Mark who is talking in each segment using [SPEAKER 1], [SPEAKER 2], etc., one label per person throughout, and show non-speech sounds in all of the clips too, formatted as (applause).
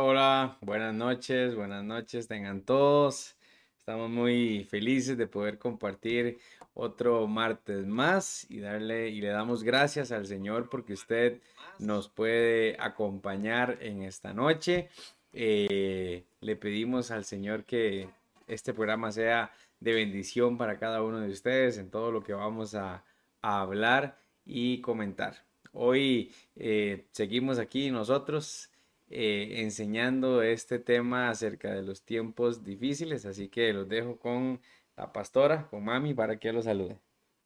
[SPEAKER 1] Hola, buenas noches, buenas noches, tengan todos. Estamos muy felices de poder compartir otro martes más y darle y le damos gracias al Señor porque usted nos puede acompañar en esta noche. Eh, le pedimos al Señor que este programa sea de bendición para cada uno de ustedes en todo lo que vamos a, a hablar y comentar. Hoy eh, seguimos aquí nosotros eh, enseñando este tema acerca de los tiempos difíciles, así que los dejo con la pastora, con mami, para que los salude.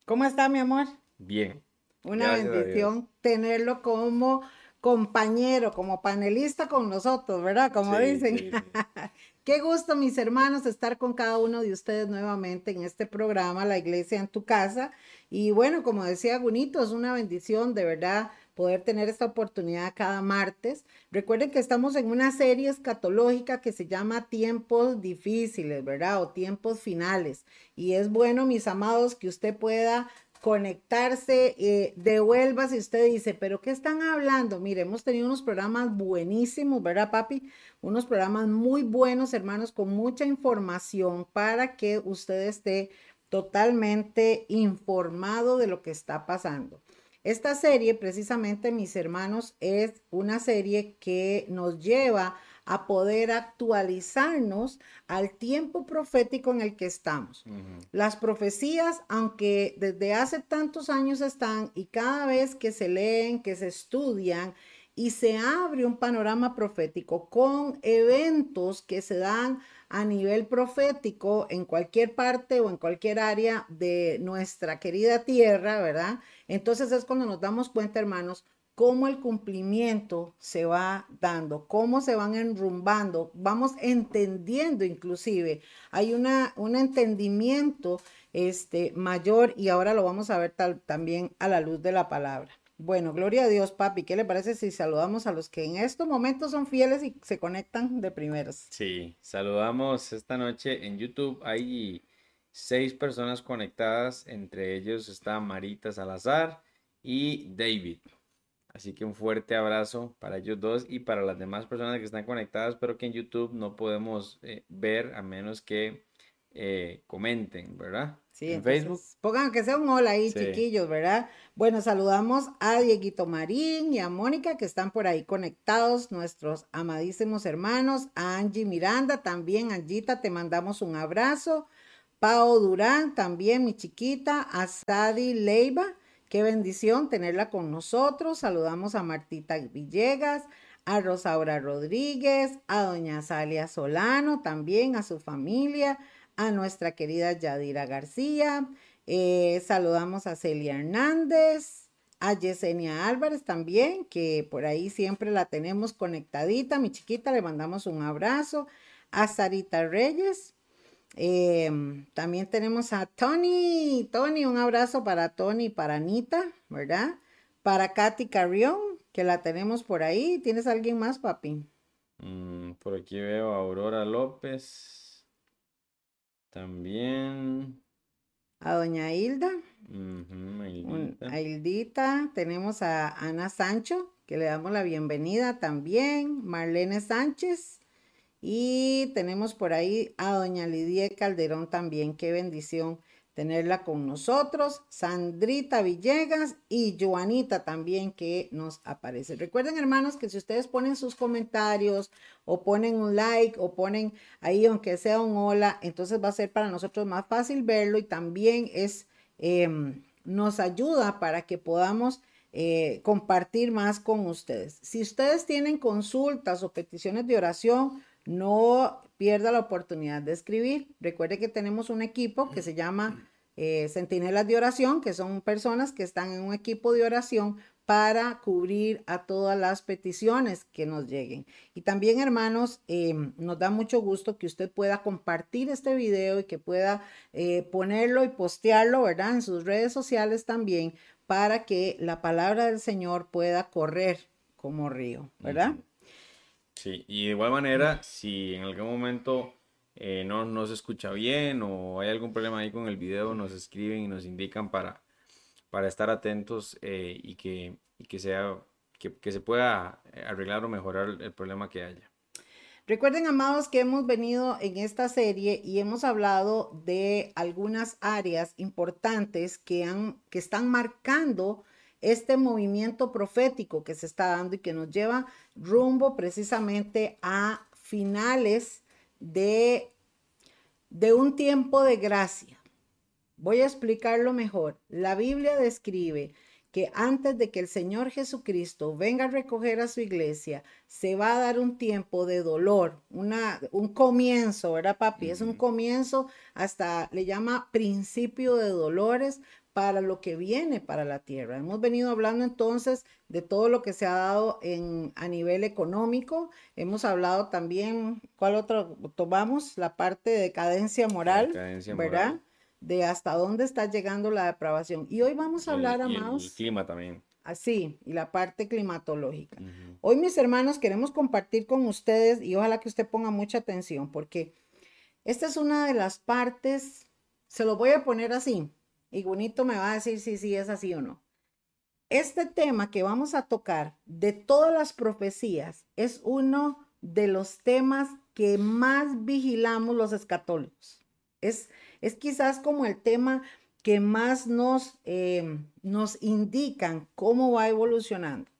[SPEAKER 2] ¿Cómo está mi amor?
[SPEAKER 1] Bien.
[SPEAKER 2] Una bendición tenerlo como compañero, como panelista con nosotros, ¿verdad? Como dicen. (laughs) Qué gusto, mis hermanos, estar con cada uno de ustedes nuevamente en este programa, La Iglesia en tu casa. Y bueno, como decía Gunito, es una bendición de verdad poder tener esta oportunidad cada martes. Recuerden que estamos en una serie escatológica que se llama Tiempos Difíciles, ¿verdad? O Tiempos Finales. Y es bueno, mis amados, que usted pueda conectarse, eh, devuelva si usted dice, pero ¿qué están hablando? Mire, hemos tenido unos programas buenísimos, ¿verdad, papi? Unos programas muy buenos, hermanos, con mucha información para que usted esté totalmente informado de lo que está pasando. Esta serie, precisamente, mis hermanos, es una serie que nos lleva a poder actualizarnos al tiempo profético en el que estamos. Las profecías, aunque desde hace tantos años están y cada vez que se leen, que se estudian y se abre un panorama profético con eventos que se dan a nivel profético en cualquier parte o en cualquier área de nuestra querida tierra, ¿verdad? Entonces es cuando nos damos cuenta, hermanos, cómo el cumplimiento se va dando, cómo se van enrumbando, vamos entendiendo inclusive. Hay una, un entendimiento este, mayor y ahora lo vamos a ver también a la luz de la palabra. Bueno, gloria a Dios, papi. ¿Qué le parece si saludamos a los que en estos momentos son fieles y se conectan de primeros?
[SPEAKER 1] Sí, saludamos esta noche en YouTube. Hay seis personas conectadas, entre ellos está Marita Salazar y David. Así que un fuerte abrazo para ellos dos y para las demás personas que están conectadas, pero que en YouTube no podemos eh, ver a menos que eh, comenten, ¿verdad?
[SPEAKER 2] Sí, en Facebook. Pongan que sea un hola ahí, chiquillos, ¿verdad? Bueno, saludamos a Dieguito Marín y a Mónica que están por ahí conectados, nuestros amadísimos hermanos, a Angie Miranda también, Angita, te mandamos un abrazo. Pao Durán también, mi chiquita, a Sadi Leiva, qué bendición tenerla con nosotros. Saludamos a Martita Villegas, a Rosaura Rodríguez, a doña Salia Solano, también a su familia, a nuestra querida Yadira García, eh, saludamos a Celia Hernández, a Yesenia Álvarez también, que por ahí siempre la tenemos conectadita, mi chiquita, le mandamos un abrazo, a Sarita Reyes, em, también tenemos a Tony, Tony, un abrazo para Tony y para Anita, ¿verdad? Para Katy Carrión, que la tenemos por ahí. ¿Tienes alguien más, papi?
[SPEAKER 1] Mm, por aquí veo a Aurora López. También.
[SPEAKER 2] A doña Hilda. a Hildita. Tenemos a Ana Sancho, que le damos la bienvenida también. Marlene Sánchez. Y tenemos por ahí a doña Lidia Calderón también. Qué bendición tenerla con nosotros, Sandrita Villegas y Joanita también que nos aparece. Recuerden hermanos que si ustedes ponen sus comentarios o ponen un like o ponen ahí aunque sea un hola, entonces va a ser para nosotros más fácil verlo y también es, em, nos ayuda para que podamos eh, compartir más con ustedes. Si ustedes tienen consultas o peticiones de oración, no pierda la oportunidad de escribir. Recuerde que tenemos un equipo que se llama eh, de Oración, que son personas que están en un equipo de oración para cubrir a todas las peticiones que nos lleguen. Y también, hermanos, em, nos da mucho gusto que usted pueda compartir este video y que pueda eh, ponerlo y postearlo, ¿verdad? En sus redes sociales también, para que la palabra del Señor pueda correr como río, ¿verdad?
[SPEAKER 1] Sí, y de igual manera, si en algún momento eh, no, no se escucha bien o hay algún problema ahí con el video, nos escriben y nos indican para, para estar atentos eh, y, que, que, sea, que, se pueda arreglar o mejorar el problema que haya.
[SPEAKER 2] Recuerden, amados, que hemos venido en esta serie y hemos hablado de algunas áreas importantes que, han, que están marcando este movimiento profético que se está dando y que nos lleva rumbo precisamente a finales de, de un tiempo de gracia. Voy a explicarlo mejor. La Biblia describe que antes de que el Señor Jesucristo venga a recoger a su iglesia, se va a dar un tiempo de dolor, una, un comienzo, ¿verdad, papi? Es un comienzo, hasta le llama principio de dolores para lo que viene para la tierra. Hemos venido hablando entonces de todo lo que se ha dado en, a nivel económico. Hemos hablado también, ¿cuál otro tomamos? La parte de decadencia moral, decadencia ¿verdad? Moral de hasta dónde está llegando la depravación. Y hoy vamos a hablar, amados.
[SPEAKER 1] El clima también.
[SPEAKER 2] Así, y la parte climatológica. Hoy, mis hermanos, queremos compartir con ustedes y ojalá que usted ponga mucha atención porque esta es una de las partes, se lo voy a poner así, y bonito me va a decir si sí es así o no. Este tema que vamos a tocar de todas las profecías es uno de los temas que más vigilamos los escatólicos. Es, es quizás como el tema que más nos, em, nos indican cómo va evolucionando.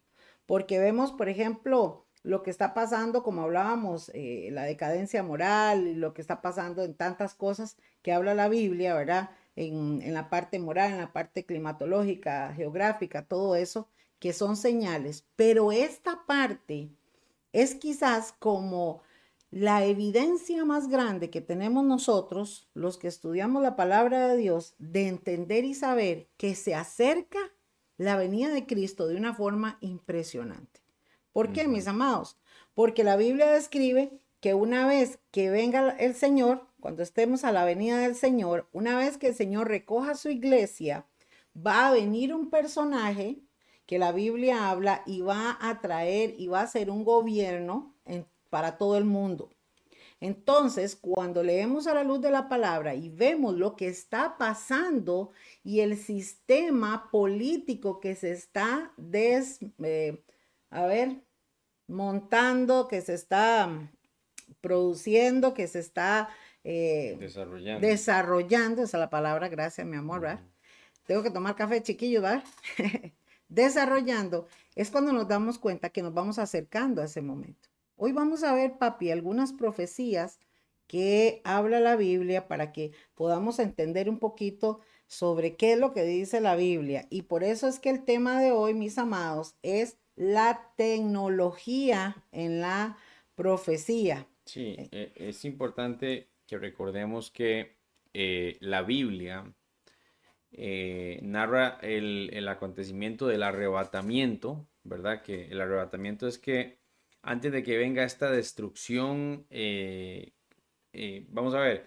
[SPEAKER 2] Porque vemos, por ejemplo, lo que está pasando, como hablábamos, eh, la decadencia moral, lo que está pasando en tantas cosas que habla la Biblia, ¿verdad? En, en, la parte moral, en la parte climatológica, geográfica, todo eso, que son señales. Pero esta parte es quizás como la evidencia más grande que tenemos nosotros, los que estudiamos la palabra de Dios, de entender y saber que se acerca la venida de Cristo de una forma impresionante. ¿Por qué, mis amados? Porque la Biblia describe que una vez que venga el Señor, cuando estemos a la venida del Señor, una vez que el Señor recoja su iglesia, va a venir un personaje que la Biblia habla y va a traer y va a ser un gobierno para todo el mundo. Entonces, cuando leemos a la luz de la palabra y vemos lo que está pasando y el sistema político que se está des, eh, a ver, montando, que se está produciendo, que se está
[SPEAKER 1] eh, desarrollando.
[SPEAKER 2] desarrollando, esa es la palabra, gracias mi amor, ¿verdad? Tengo que tomar café chiquillo, ¿verdad? (laughs) desarrollando, es cuando nos damos cuenta que nos vamos acercando a ese momento. Hoy vamos a ver, papi, algunas profecías que habla la Biblia para que podamos entender un poquito sobre qué es lo que dice la Biblia. Y por eso es que el tema de hoy, mis amados, es la tecnología en la profecía.
[SPEAKER 1] Sí, eh, es importante que recordemos que eh, la Biblia eh, narra el, el, acontecimiento del arrebatamiento, ¿verdad? Que el arrebatamiento es que antes de que venga esta destrucción, eh, vamos a ver,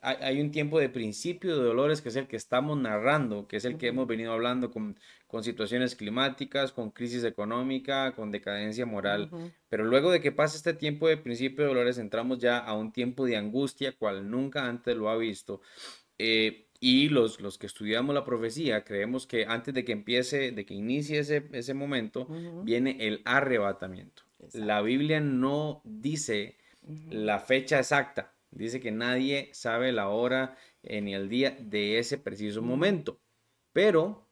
[SPEAKER 1] hay, un tiempo de principio de dolores que es el que estamos narrando, que es el que hemos venido hablando con, situaciones climáticas, con crisis económica, con decadencia moral. Pero luego de que pase este tiempo de principio de dolores, entramos ya a un tiempo de angustia, cual nunca antes lo ha visto. Eh, y los, los que estudiamos la profecía creemos que antes de que empiece, de que inicie ese, ese momento, viene el arrebatamiento. La Biblia no dice la fecha exacta, dice que nadie sabe la hora eh, ni el día de ese preciso momento, pero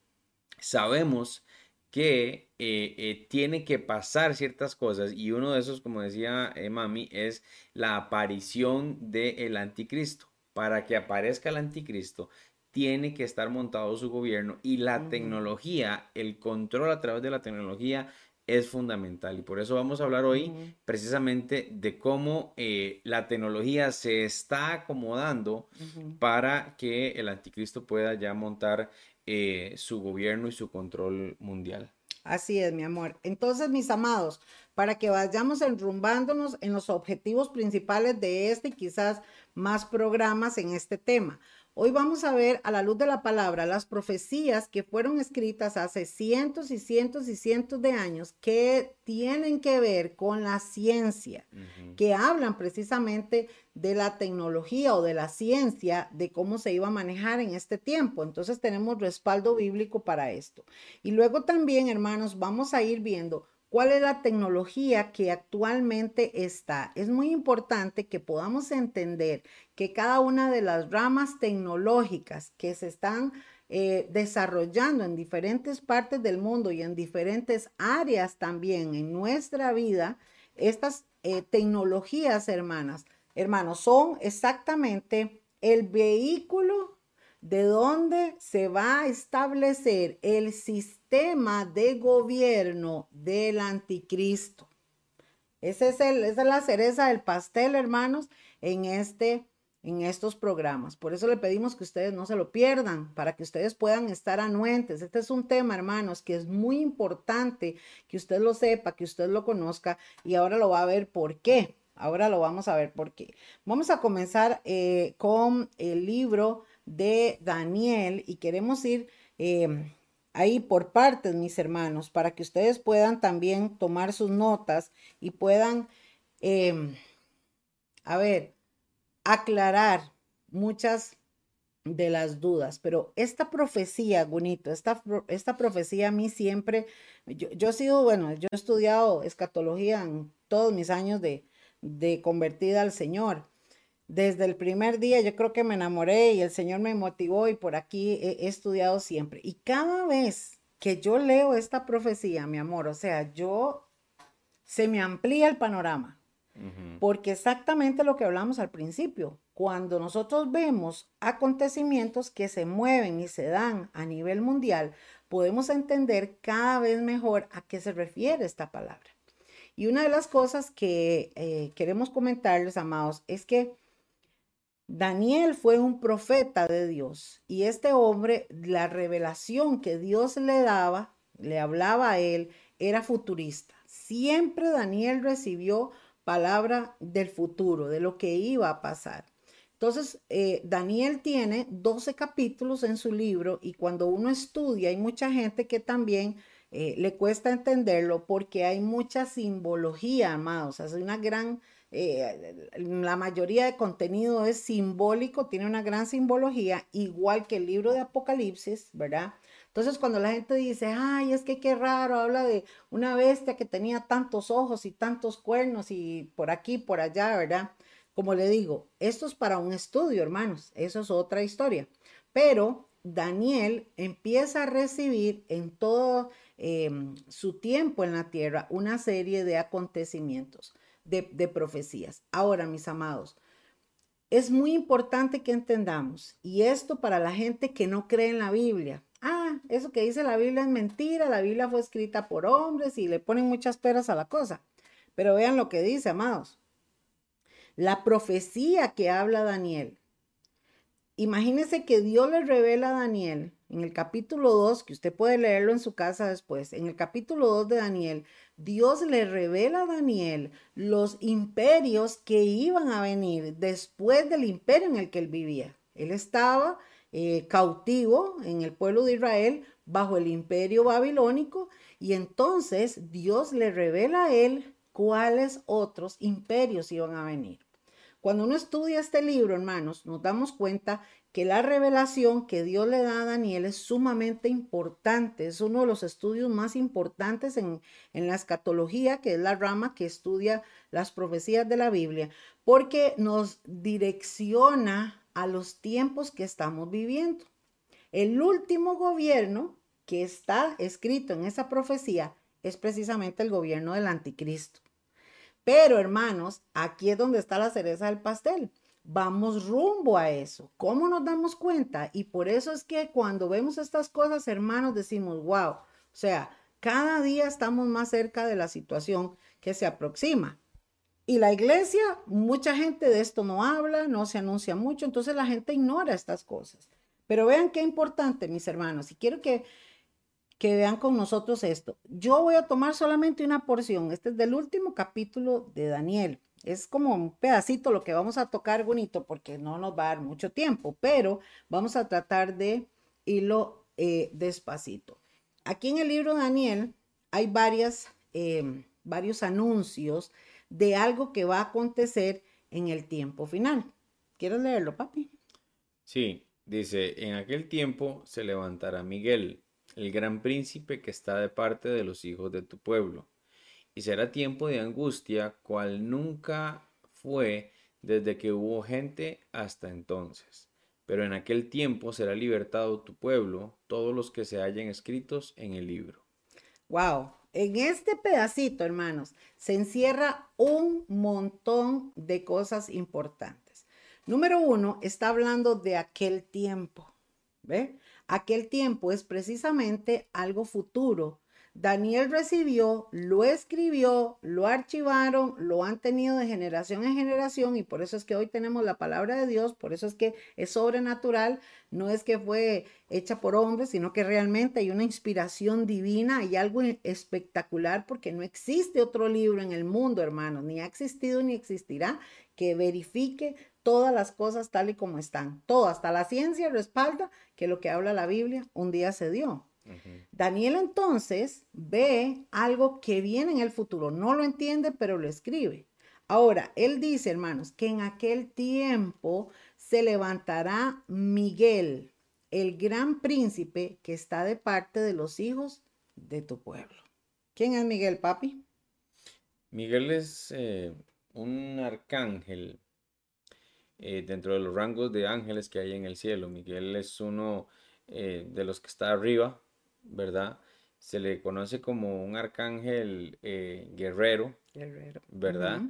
[SPEAKER 1] sabemos que eh, eh, tiene que pasar ciertas cosas y uno de esos, como decía Mami, es la aparición del anticristo. Para que aparezca el anticristo, tiene que estar montado su gobierno y la tecnología, el control a través de la tecnología es fundamental y por eso vamos a hablar hoy precisamente de cómo eh, la tecnología se está acomodando para que el anticristo pueda ya montar eh, su gobierno y su control mundial.
[SPEAKER 2] Así es, mi amor. Entonces, mis amados, para que vayamos enrumbándonos en los objetivos principales de este y quizás más programas en este tema. Hoy vamos a ver a la luz de la palabra las profecías que fueron escritas hace cientos y cientos y cientos de años que tienen que ver con la ciencia, que hablan precisamente de la tecnología o de la ciencia, de cómo se iba a manejar en este tiempo. Entonces tenemos respaldo bíblico para esto. Y luego también, hermanos, vamos a ir viendo ¿Cuál es la tecnología que actualmente está? Es muy importante que podamos entender que cada una de las ramas tecnológicas que se están eh, desarrollando en diferentes partes del mundo y en diferentes áreas también en nuestra vida, estas eh, tecnologías, hermanas, hermanos, son exactamente el vehículo de donde se va a establecer el sistema de gobierno del anticristo. Ese es el, esa es la cereza del pastel, hermanos, en, este, en estos programas. Por eso le pedimos que ustedes no se lo pierdan, para que ustedes puedan estar anuentes. Este es un tema, hermanos, que es muy importante que usted lo sepa, que usted lo conozca y ahora lo va a ver por qué. Ahora lo vamos a ver por qué. Vamos a comenzar eh, con el libro de Daniel y queremos ir em, ahí por partes, mis hermanos, para que ustedes puedan también tomar sus notas y puedan, em, a ver, aclarar muchas de las dudas, pero esta profecía, Gunito, esta, esta profecía a mí siempre, yo, yo, he sido, bueno, yo he estudiado escatología en todos mis años de, de convertida al Señor desde el primer día yo creo que me enamoré y el Señor me motivó y por aquí he, estudiado siempre. Y cada vez que yo leo esta profecía, mi amor, o sea, yo se me amplía el panorama. Porque exactamente lo que hablamos al principio, cuando nosotros vemos acontecimientos que se mueven y se dan a nivel mundial, podemos entender cada vez mejor a qué se refiere esta palabra. Y una de las cosas que eh, queremos comentarles, amados, es que Daniel fue un profeta de Dios y este hombre, la revelación que Dios le daba, le hablaba a él, era futurista. Siempre Daniel recibió palabra del futuro, de lo que iba a pasar. Entonces, eh, Daniel tiene 12 capítulos en su libro y cuando uno estudia, hay mucha gente que también eh, le cuesta entenderlo porque hay mucha simbología, amados. O una gran eh, la mayoría de contenido es simbólico, tiene una gran simbología, igual que el libro de Apocalipsis, ¿verdad? Entonces cuando la gente dice, ay, es que qué raro, habla de una bestia que tenía tantos ojos y tantos cuernos y por aquí, por allá, ¿verdad? Como le digo, esto es para un estudio, hermanos, eso es otra historia. Pero Daniel empieza a recibir en todo em, su tiempo en la tierra una serie de acontecimientos de, profecías. Ahora, mis amados, es muy importante que entendamos, y esto para la gente que no cree en la Biblia. Ah, eso que dice la Biblia es mentira, la Biblia fue escrita por hombres y le ponen muchas peras a la cosa. Pero vean lo que dice, amados. La profecía que habla Daniel. Imagínense que Dios le revela a Daniel en el capítulo 2, que usted puede leerlo en su casa después, en el capítulo 2 de Daniel, Dios le revela a Daniel los imperios que iban a venir después del imperio en el que él vivía. Él estaba eh, cautivo en el pueblo de Israel bajo el imperio babilónico y entonces Dios le revela a él cuáles otros imperios iban a venir. Cuando uno estudia este libro, hermanos, nos damos cuenta que la revelación que Dios le da a Daniel es sumamente importante, es uno de los estudios más importantes en, la escatología, que es la rama que estudia las profecías de la Biblia, porque nos direcciona a los tiempos que estamos viviendo. El último gobierno que está escrito en esa profecía es precisamente el gobierno del anticristo. Pero hermanos, aquí es donde está la cereza del pastel vamos rumbo a eso. ¿Cómo nos damos cuenta? Y por eso es que cuando vemos estas cosas, hermanos, decimos, wow, o sea, cada día estamos más cerca de la situación que se aproxima. Y la iglesia, mucha gente de esto no habla, no se anuncia mucho, entonces la gente ignora estas cosas. Pero vean qué importante, mis hermanos, y quiero que, que vean con nosotros esto. Yo voy a tomar solamente una porción, este es del último capítulo de Daniel. Es como un pedacito lo que vamos a tocar bonito porque no nos va a dar mucho tiempo, pero vamos a tratar de irlo eh, despacito. Aquí en el libro Daniel hay varias, em, varios anuncios de algo que va a acontecer en el tiempo final. ¿Quieres leerlo, papi?
[SPEAKER 1] Sí, dice, en aquel tiempo se levantará Miguel, el gran príncipe que está de parte de los hijos de tu pueblo y será tiempo de angustia cual nunca fue desde que hubo gente hasta entonces. Pero en aquel tiempo será libertado tu pueblo, todos los que se hallen escritos en el libro.
[SPEAKER 2] Wow, en este pedacito, hermanos, se encierra un montón de cosas importantes. Número uno, está hablando de aquel tiempo. ¿Ve? Aquel tiempo es precisamente algo futuro Daniel recibió, lo escribió, lo archivaron, lo han tenido de generación en generación y por eso es que hoy tenemos la palabra de Dios, por eso es que es sobrenatural, no es que fue hecha por hombres, sino que realmente hay una inspiración divina, y algo espectacular porque no existe otro libro en el mundo, hermanos, ni ha existido ni existirá que verifique todas las cosas tal y como están. Todo, hasta la ciencia respalda que lo que habla la Biblia un día se dio. Daniel entonces ve algo que viene en el futuro, no lo entiende, pero lo escribe. Ahora, él dice, hermanos, que en aquel tiempo se levantará Miguel, el gran príncipe que está de parte de los hijos de tu pueblo. ¿Quién es Miguel, papi?
[SPEAKER 1] Miguel es eh, un arcángel eh, dentro de los rangos de ángeles que hay en el cielo. Miguel es uno eh, de los que está arriba ¿verdad? Se le conoce como un arcángel eh, guerrero, ¿verdad?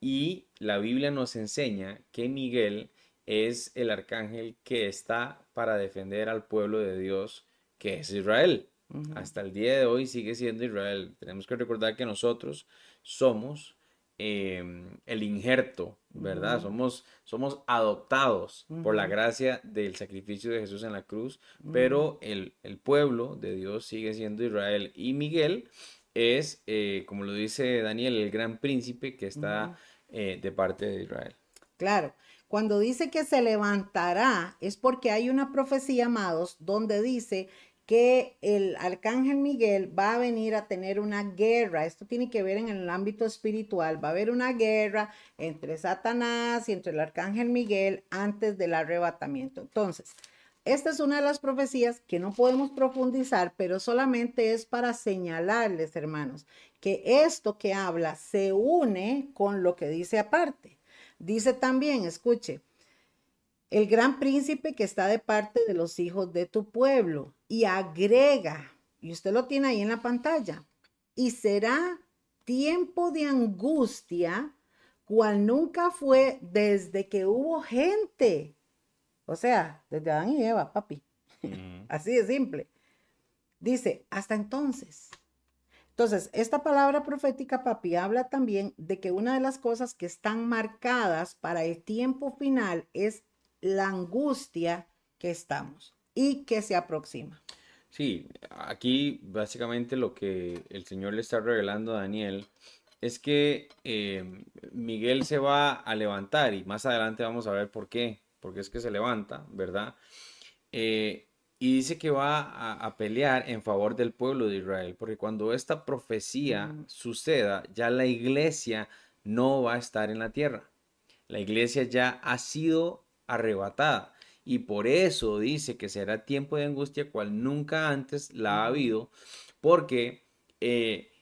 [SPEAKER 1] Y la Biblia nos enseña que Miguel es el arcángel que está para defender al pueblo de Dios, que es Israel. Hasta el día de hoy sigue siendo Israel. Tenemos que recordar que nosotros somos Em, el injerto, ¿verdad? Somos, somos adoptados por la gracia del sacrificio de Jesús en la cruz, pero el, pueblo de Dios sigue siendo Israel. Y Miguel es, eh, como lo dice Daniel, el gran príncipe que está eh, de parte de Israel.
[SPEAKER 2] Claro. Cuando dice que se levantará, es porque hay una profecía, amados, donde dice que el arcángel Miguel va a venir a tener una guerra. Esto tiene que ver en el ámbito espiritual. Va a haber una guerra entre Satanás y entre el arcángel Miguel antes del arrebatamiento. Entonces, esta es una de las profecías que no podemos profundizar, pero solamente es para señalarles, hermanos, que esto que habla se une con lo que dice aparte. Dice también, escuche, el gran príncipe que está de parte de los hijos de tu pueblo. Y agrega, y usted lo tiene ahí en la pantalla, y será tiempo de angustia cual nunca fue desde que hubo gente. O sea, desde Adán y Eva, papi. (laughs) Así de simple. Dice, hasta entonces. Entonces, esta palabra profética, papi, habla también de que una de las cosas que están marcadas para el tiempo final es la angustia que estamos y que se aproxima.
[SPEAKER 1] Sí, aquí básicamente lo que el Señor le está revelando a Daniel es que eh, Miguel se va a levantar y más adelante vamos a ver por qué, porque es que se levanta, ¿verdad? Eh, y dice que va a, pelear en favor del pueblo de Israel, porque cuando esta profecía suceda, ya la iglesia no va a estar en la tierra. La iglesia ya ha sido arrebatada. Y por eso dice que será tiempo de angustia cual nunca antes la ha habido, porque eh,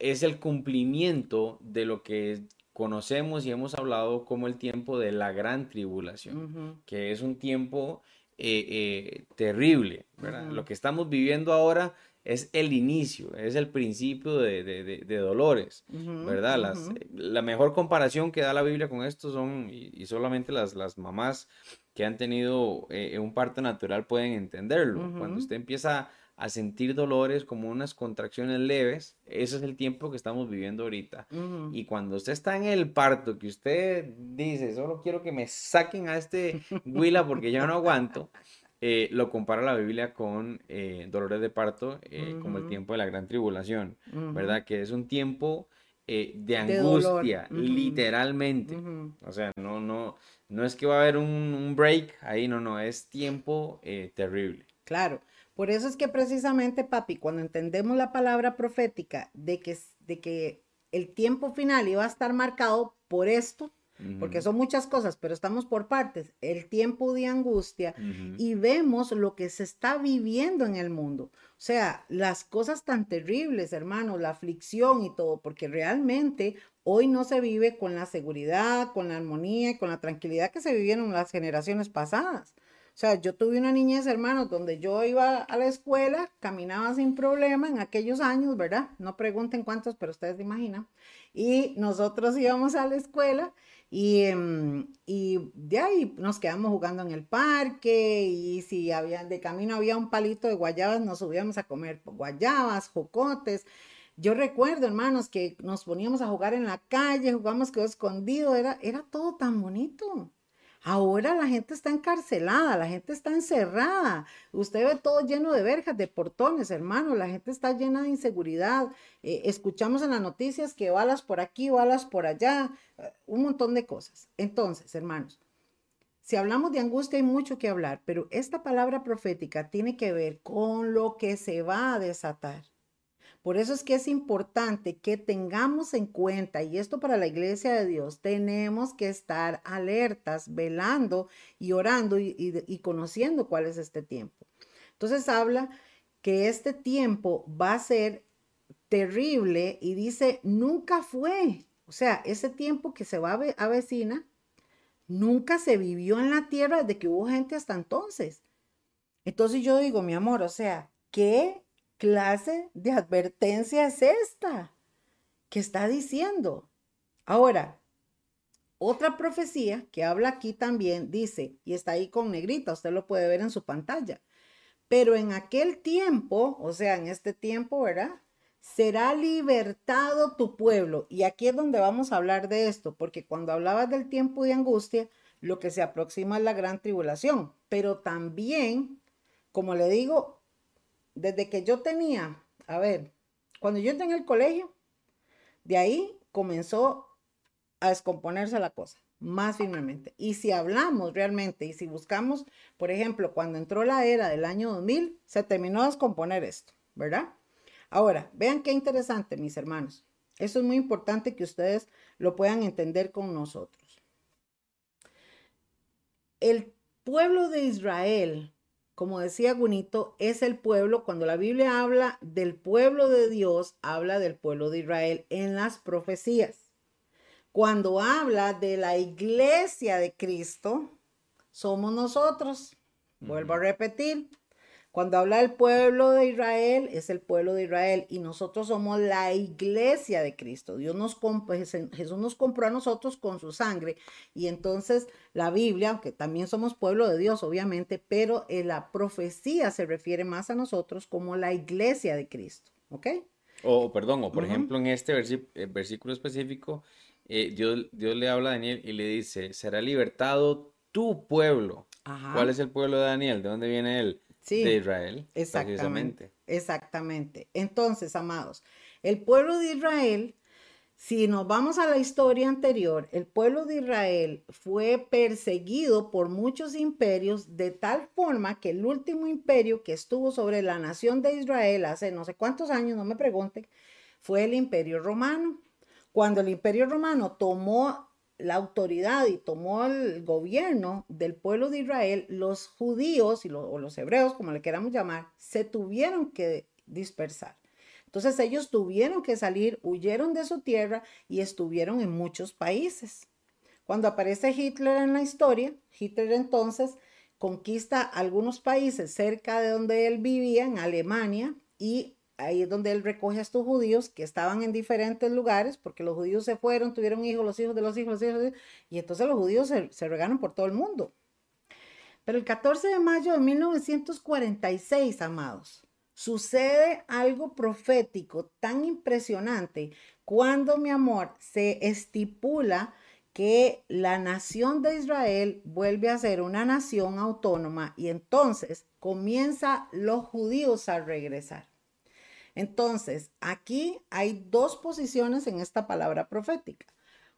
[SPEAKER 1] es el cumplimiento de lo que conocemos y hemos hablado como el tiempo de la gran tribulación, que es un tiempo eh, eh, terrible. Lo que estamos viviendo ahora es el inicio, es el principio de, dolores, ¿verdad? Las, La mejor comparación que da la Biblia con esto son, y, solamente las, las, mamás que han tenido eh, un parto natural pueden entenderlo. Cuando usted empieza a sentir dolores como unas contracciones leves, ese es el tiempo que estamos viviendo ahorita. Y cuando usted está en el parto, que usted dice, solo quiero que me saquen a este huila porque ya no aguanto, (laughs) eh, lo compara la Biblia con eh, dolores de parto eh, como el tiempo de la gran tribulación, ¿verdad? Que es un tiempo de angustia, literalmente. O sea, no, no, no es que va a haber un, break ahí, no, no, es tiempo terrible.
[SPEAKER 2] Claro, por eso es que precisamente, papi, cuando entendemos la palabra profética de que, de que el tiempo final iba a estar marcado por esto, porque son muchas cosas, pero estamos por partes, el tiempo de angustia y vemos lo que se está viviendo en el mundo. O sea, las cosas tan terribles, hermanos, la aflicción y todo, porque realmente hoy no se vive con la seguridad, con la armonía y con la tranquilidad que se vivieron las generaciones pasadas. O sea, yo tuve una niñez, hermanos, donde yo iba a la escuela, caminaba sin problema en aquellos años, ¿verdad? No pregunten cuántos, pero ustedes se imaginan. Y nosotros íbamos a la escuela y, em, y de ahí nos quedamos jugando en el parque y si había de camino había un palito de guayabas, nos subíamos a comer guayabas, jocotes. Yo recuerdo, hermanos, que nos poníamos a jugar en la calle, jugamos quedó escondido, era, era todo tan bonito. Ahora la gente está encarcelada, la gente está encerrada. Usted ve todo lleno de verjas, de portones, hermano. La gente está llena de inseguridad. Eh, escuchamos en las noticias que balas por aquí, balas por allá, eh, un montón de cosas. Entonces, hermanos, si hablamos de angustia hay mucho que hablar, pero esta palabra profética tiene que ver con lo que se va a desatar. Por eso es que es importante que tengamos en cuenta, y esto para la iglesia de Dios, tenemos que estar alertas, velando y orando y, conociendo cuál es este tiempo. Entonces habla que este tiempo va a ser terrible y dice, nunca fue. O sea, ese tiempo que se va a avecina, nunca se vivió en la tierra desde que hubo gente hasta entonces. Entonces yo digo, mi amor, o sea, ¿qué clase de advertencia es esta que está diciendo? Ahora, otra profecía que habla aquí también dice, y está ahí con negrita, usted lo puede ver en su pantalla, pero en aquel tiempo, o sea, en este tiempo, ¿verdad? Será libertado tu pueblo. Y aquí es donde vamos a hablar de esto, porque cuando hablabas del tiempo de angustia, lo que se aproxima es la gran tribulación, pero también, como le digo, desde que yo tenía, a ver, cuando yo entré en el colegio, de ahí comenzó a descomponerse la cosa más firmemente. Y si hablamos realmente y si buscamos, por ejemplo, cuando entró la era del año 2000, se terminó de descomponer esto, ¿verdad? Ahora, vean qué interesante, mis hermanos. Eso es muy importante que ustedes lo puedan entender con nosotros. El pueblo de Israel como decía Gunito, es el pueblo, cuando la Biblia habla del pueblo de Dios, habla del pueblo de Israel en las profecías. Cuando habla de la iglesia de Cristo, somos nosotros. Vuelvo a repetir, cuando habla del pueblo de Israel, es el pueblo de Israel y nosotros somos la iglesia de Cristo. Dios nos Jesús nos compró a nosotros con su sangre y entonces la Biblia, aunque también somos pueblo de Dios, obviamente, pero en la profecía se refiere más a nosotros como la iglesia de Cristo, ¿ok?
[SPEAKER 1] O, perdón, o por ejemplo en este eh, versículo específico, eh, Dios, Dios le habla a Daniel y le dice, será libertado tu pueblo. ¿Cuál es el pueblo de Daniel? ¿De dónde viene él? De Israel.
[SPEAKER 2] Exactamente. Exactamente. Entonces, amados, el pueblo de Israel, si nos vamos a la historia anterior, el pueblo de Israel fue perseguido por muchos imperios de tal forma que el último imperio que estuvo sobre la nación de Israel hace no sé cuántos años, no me pregunten, fue el imperio romano. Cuando el imperio romano tomó la autoridad y tomó el gobierno del pueblo de Israel, los judíos y o los hebreos, como le queramos llamar, se tuvieron que dispersar. Entonces ellos tuvieron que salir, huyeron de su tierra y estuvieron en muchos países. Cuando aparece Hitler en la historia, Hitler entonces conquista algunos países cerca de donde él vivía, en Alemania, y ahí es donde él recoge a estos judíos que estaban en diferentes lugares, porque los judíos se fueron, tuvieron hijos, los hijos de los hijos, los hijos, y entonces los judíos se, se regaron por todo el mundo. Pero el 14 de mayo de 1946, amados, sucede algo profético tan impresionante cuando, mi amor, se estipula que la nación de Israel vuelve a ser una nación autónoma y entonces comienza los judíos a regresar. Entonces, aquí hay dos posiciones en esta palabra profética.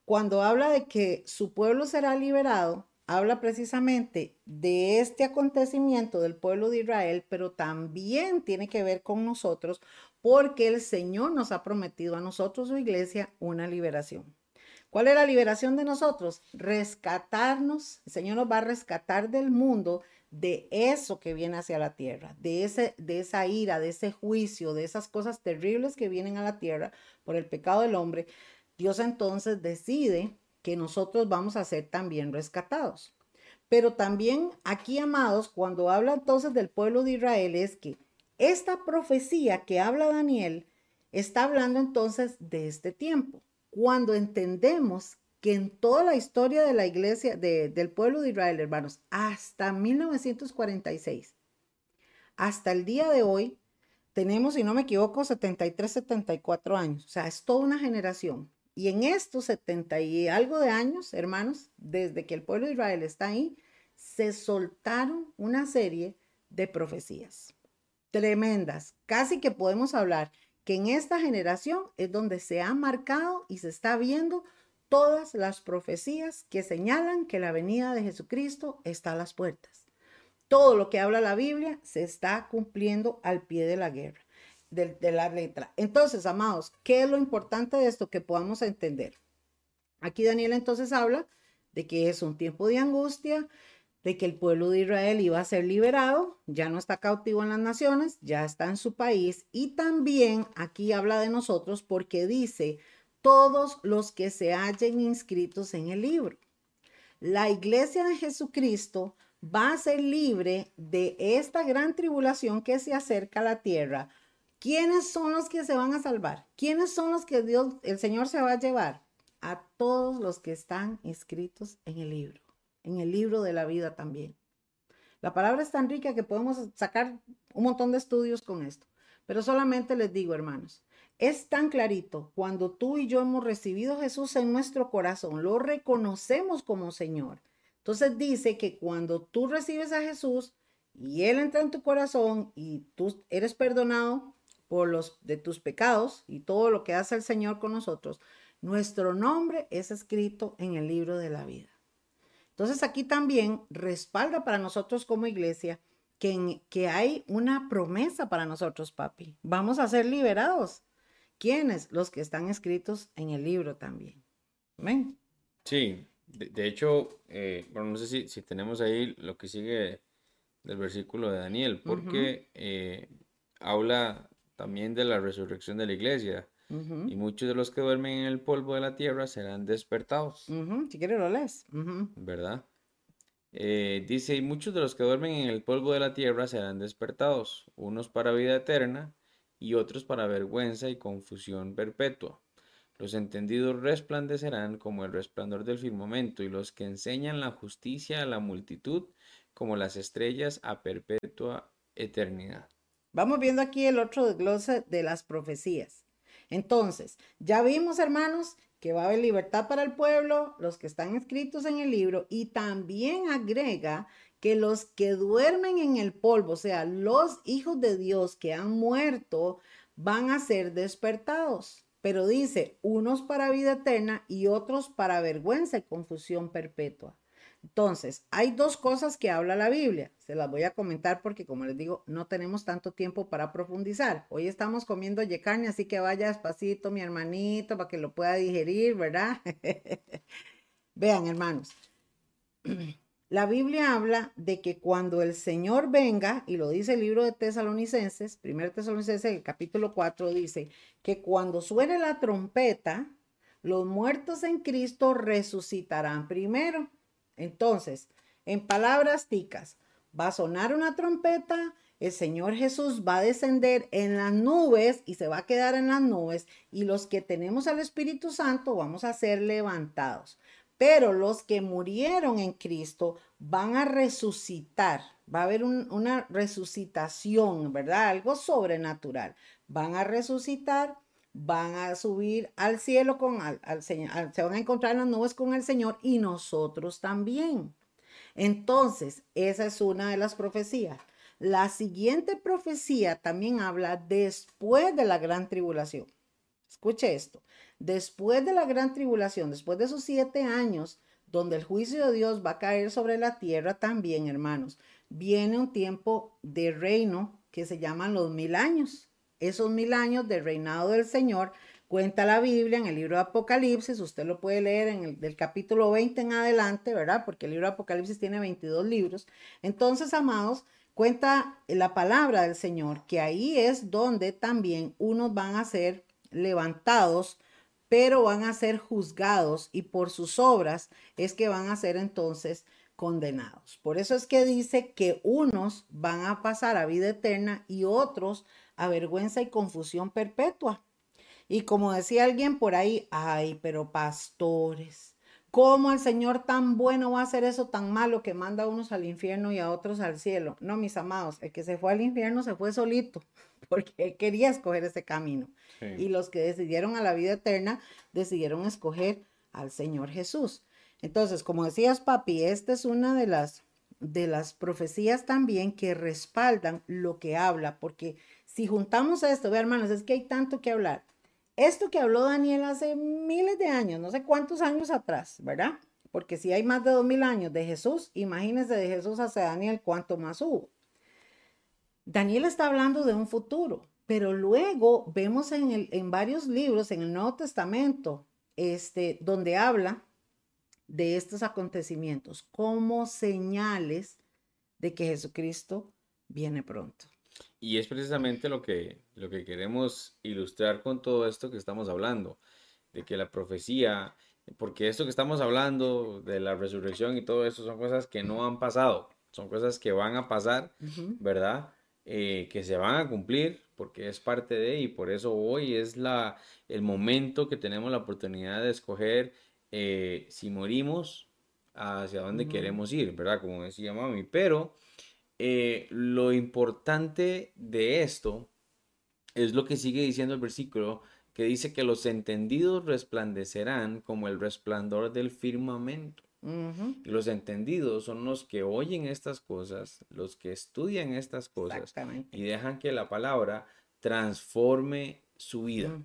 [SPEAKER 2] Cuando habla de que su pueblo será liberado, habla precisamente de este acontecimiento del pueblo de Israel, pero también tiene que ver con nosotros porque el Señor nos ha prometido a nosotros, su iglesia, una liberación. ¿Cuál es la liberación de nosotros? Rescatarnos. El Señor nos va a rescatar del mundo de eso que viene hacia la tierra, de, ese, de esa ira, de ese juicio, de esas cosas terribles que vienen a la tierra por el pecado del hombre. Dios entonces decide que nosotros vamos a ser también rescatados. Pero también aquí, amados, cuando habla entonces del pueblo de Israel, es que esta profecía que habla Daniel está hablando entonces de este tiempo. Cuando entendemos que en toda la historia de la iglesia, del pueblo de Israel, hermanos, hasta 1946, hasta el día de hoy, tenemos, si no me equivoco, 73, 74 años. O sea, es toda una generación. Y en estos 70 y algo de años, hermanos, desde que el pueblo de Israel está ahí, se soltaron una serie de profecías tremendas. Casi que podemos hablar que en esta generación es donde se ha marcado y se está viendo todas las profecías que señalan que la venida de Jesucristo está a las puertas. Todo lo que habla la Biblia se está cumpliendo al pie de la guerra, de, la letra. Entonces, amados, ¿qué es lo importante de esto que podamos entender? Aquí Daniel entonces habla de que es un tiempo de angustia, de que el pueblo de Israel iba a ser liberado, ya no está cautivo en las naciones, ya está en su país. Y también aquí habla de nosotros porque dice, todos los que se hallen inscritos en el libro. La iglesia de Jesucristo va a ser libre de esta gran tribulación que se acerca a la tierra. ¿Quiénes son los que se van a salvar? ¿Quiénes son los que Dios, el Señor se va a llevar? A todos los que están inscritos en el libro, en el libro de la vida también. La palabra es tan rica que podemos sacar un montón de estudios con esto. Pero solamente les digo, hermanos, es tan clarito, cuando tú y yo hemos recibido a Jesús en nuestro corazón, lo reconocemos como Señor. Entonces dice que cuando tú recibes a Jesús y Él entra en tu corazón y tú eres perdonado por los de tus pecados y todo lo que hace el Señor con nosotros, nuestro nombre es escrito en el libro de la vida. Entonces aquí también respalda para nosotros como iglesia que, que hay una promesa para nosotros, papi. Vamos a ser liberados. ¿Quiénes? Los que están escritos en el libro también. Amén.
[SPEAKER 1] Sí, de, hecho, eh, bueno, no sé si, tenemos ahí lo que sigue del versículo de Daniel, porque eh, habla también de la resurrección de la iglesia. Y muchos de los que duermen en el polvo de la tierra serán despertados.
[SPEAKER 2] Si quieres lo lees.
[SPEAKER 1] ¿Verdad? Eh, dice, y muchos de los que duermen en el polvo de la tierra serán despertados, unos para vida eterna y otros para vergüenza y confusión perpetua. Los entendidos resplandecerán como el resplandor del firmamento, y los que enseñan la justicia a la multitud como las estrellas a perpetua eternidad.
[SPEAKER 2] Vamos viendo aquí el otro desglose de las profecías. Entonces, ya vimos, hermanos, que va a haber libertad para el pueblo, los que están escritos en el libro, y también agrega que los que duermen en el polvo, o sea, los hijos de Dios que han muerto, van a ser despertados. Pero dice, unos para vida eterna y otros para vergüenza y confusión perpetua. Entonces, hay dos cosas que habla la Biblia. Se las voy a comentar porque, como les digo, no tenemos tanto tiempo para profundizar. Hoy estamos comiendo carne, así que vaya despacito, mi hermanito, para que lo pueda digerir, ¿verdad? (laughs) Vean, hermanos. (clears throat) La Biblia habla de que cuando el Señor venga, y lo dice el libro de Tesalonicenses, 1 Tesalonicenses, el capítulo 4, dice que cuando suene la trompeta, los muertos en Cristo resucitarán primero. Entonces, en palabras ticas, va a sonar una trompeta, el Señor Jesús va a descender en las nubes y se va a quedar en las nubes, y los que tenemos al Espíritu Santo vamos a ser levantados. Pero los que murieron en Cristo van a resucitar. Va a haber una resucitación, ¿verdad? Algo sobrenatural. Van a resucitar, van a subir al cielo con al, Señor, se van a encontrar en las nubes con el Señor y nosotros también. Entonces, esa es una de las profecías. La siguiente profecía también habla después de la gran tribulación. Escuche esto. Después de la gran tribulación, después de esos siete años, donde el juicio de Dios va a caer sobre la tierra también, hermanos, viene un tiempo de reino que se llaman los mil años. Esos mil años de reinado del Señor cuenta la Biblia en el libro de Apocalipsis, usted lo puede leer en el del capítulo 20 en adelante, ¿verdad? Porque el libro de Apocalipsis tiene 22 libros. Entonces, amados, cuenta la palabra del Señor, que ahí es donde también unos van a ser levantados, pero van a ser juzgados y por sus obras es que van a ser entonces condenados. Por eso es que dice que unos van a pasar a vida eterna y otros a vergüenza y confusión perpetua. Y como decía alguien por ahí, ay, pero pastores, ¿cómo el Señor tan bueno va a hacer eso tan malo que manda a unos al infierno y a otros al cielo? No, mis amados, el que se fue al infierno se fue solito, porque quería escoger ese camino. Y los que decidieron a la vida eterna decidieron escoger al Señor Jesús. Entonces, como decías, papi, esta es una de las de las profecías también que respaldan lo que habla, porque si juntamos esto, ve hermanos, es que hay tanto que hablar. Esto que habló Daniel hace miles de años, no sé cuántos años atrás, ¿verdad? Porque si hay más de dos mil años de Jesús, imagínense de Jesús hacia Daniel, cuánto más hubo. Daniel está hablando de un futuro, pero luego vemos en, el, en varios libros, en el Nuevo Testamento, este, donde habla de estos acontecimientos como señales de que Jesucristo viene pronto.
[SPEAKER 1] Y es precisamente lo que, lo que queremos ilustrar con todo esto que estamos hablando, de que la profecía, porque esto que estamos hablando de la resurrección y todo eso son cosas que no han pasado, son cosas que van a pasar, ¿verdad? Eh, que se van a cumplir porque es parte de y por eso hoy es la, el momento que tenemos la oportunidad de escoger eh, si morimos, hacia dónde queremos ir, ¿verdad? Como decía mami. Pero eh, lo importante de esto es lo que sigue diciendo el versículo, que dice que los entendidos resplandecerán como el resplandor del firmamento. Y los entendidos son los que oyen estas cosas, los que estudian estas cosas y dejan que la palabra transforme su vida.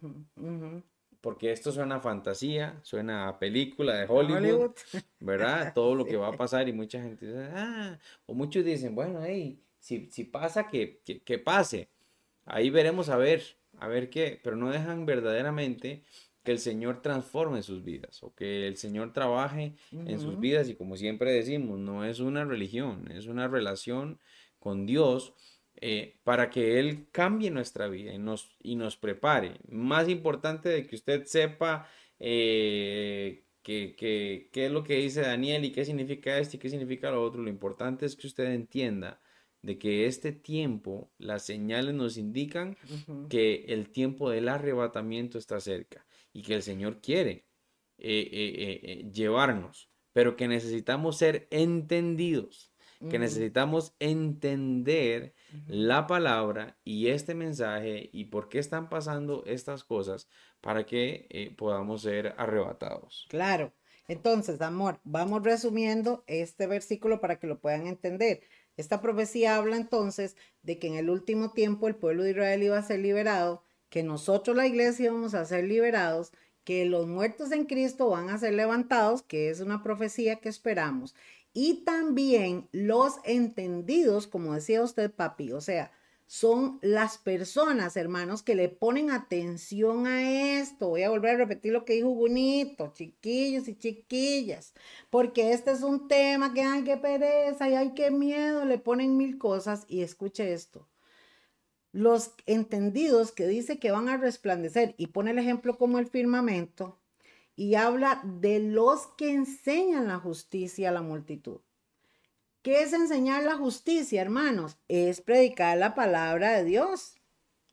[SPEAKER 1] Porque esto suena a fantasía, suena a película de Hollywood, (laughs) ¿verdad? (laughs) Todo lo que va a pasar y mucha gente dice, ah, o muchos dicen, bueno, hey, si, si pasa, que, que, pase. Ahí veremos a ver, a ver qué, pero no dejan verdaderamente que el Señor transforme sus vidas o que el Señor trabaje en sus vidas y como siempre decimos, no es una religión, es una relación con Dios eh, para que Él cambie nuestra vida y nos, y nos prepare. Más importante de que usted sepa eh, qué es lo que dice Daniel y qué significa esto y qué significa lo otro, lo importante es que usted entienda de que este tiempo, las señales nos indican que el tiempo del arrebatamiento está cerca y que el Señor quiere eh, llevarnos, pero que necesitamos ser entendidos que necesitamos entender la palabra y este mensaje y por qué están pasando estas cosas para que eh, podamos ser arrebatados.
[SPEAKER 2] Claro. Entonces, amor, vamos resumiendo este versículo para que lo puedan entender. Esta profecía habla entonces de que en el último tiempo el pueblo de Israel iba a ser liberado, que nosotros la iglesia vamos a ser liberados, que los muertos en Cristo van a ser levantados, que es una profecía que esperamos, y también los entendidos, como decía usted, papi, o sea, son las personas, hermanos, que le ponen atención a esto. Voy a volver a repetir lo que dijo Bonito, chiquillos y chiquillas, porque este es un tema que hay que pereza y hay que miedo, le ponen mil cosas y escuche esto. Los entendidos que dice que van a resplandecer y pone el ejemplo como el firmamento, y habla de los que enseñan la justicia a la multitud. ¿Qué es enseñar la justicia, hermanos? Es predicar la palabra de Dios.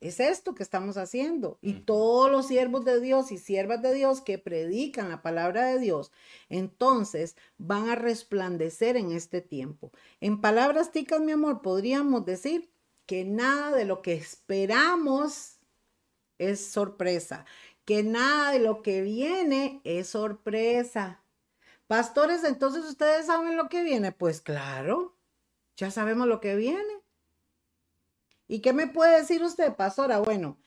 [SPEAKER 2] Es esto que estamos haciendo. Y todos los siervos de Dios y siervas de Dios que predican la palabra de Dios, entonces van a resplandecer en este tiempo. En palabras ticas, mi amor, podríamos decir que nada de lo que esperamos es sorpresa que nada de lo que viene es sorpresa. Pastores, entonces ustedes saben lo que viene. Pues claro, ya sabemos lo que viene. ¿Y qué me puede decir usted, pastora? Bueno,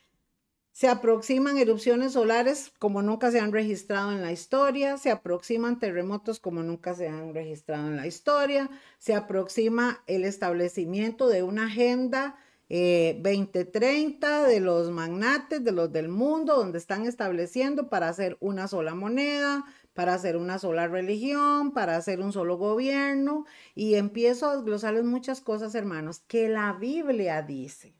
[SPEAKER 2] se aproximan erupciones solares como nunca se han registrado en la historia, se aproximan terremotos como nunca se han registrado en la historia, se aproxima el establecimiento de una agenda 2030 eh, de los magnates, de los del mundo, donde están estableciendo para hacer una sola moneda, para hacer una sola religión, para hacer un solo gobierno. Y empiezo a desglosarles muchas cosas, hermanos, que la Biblia dice.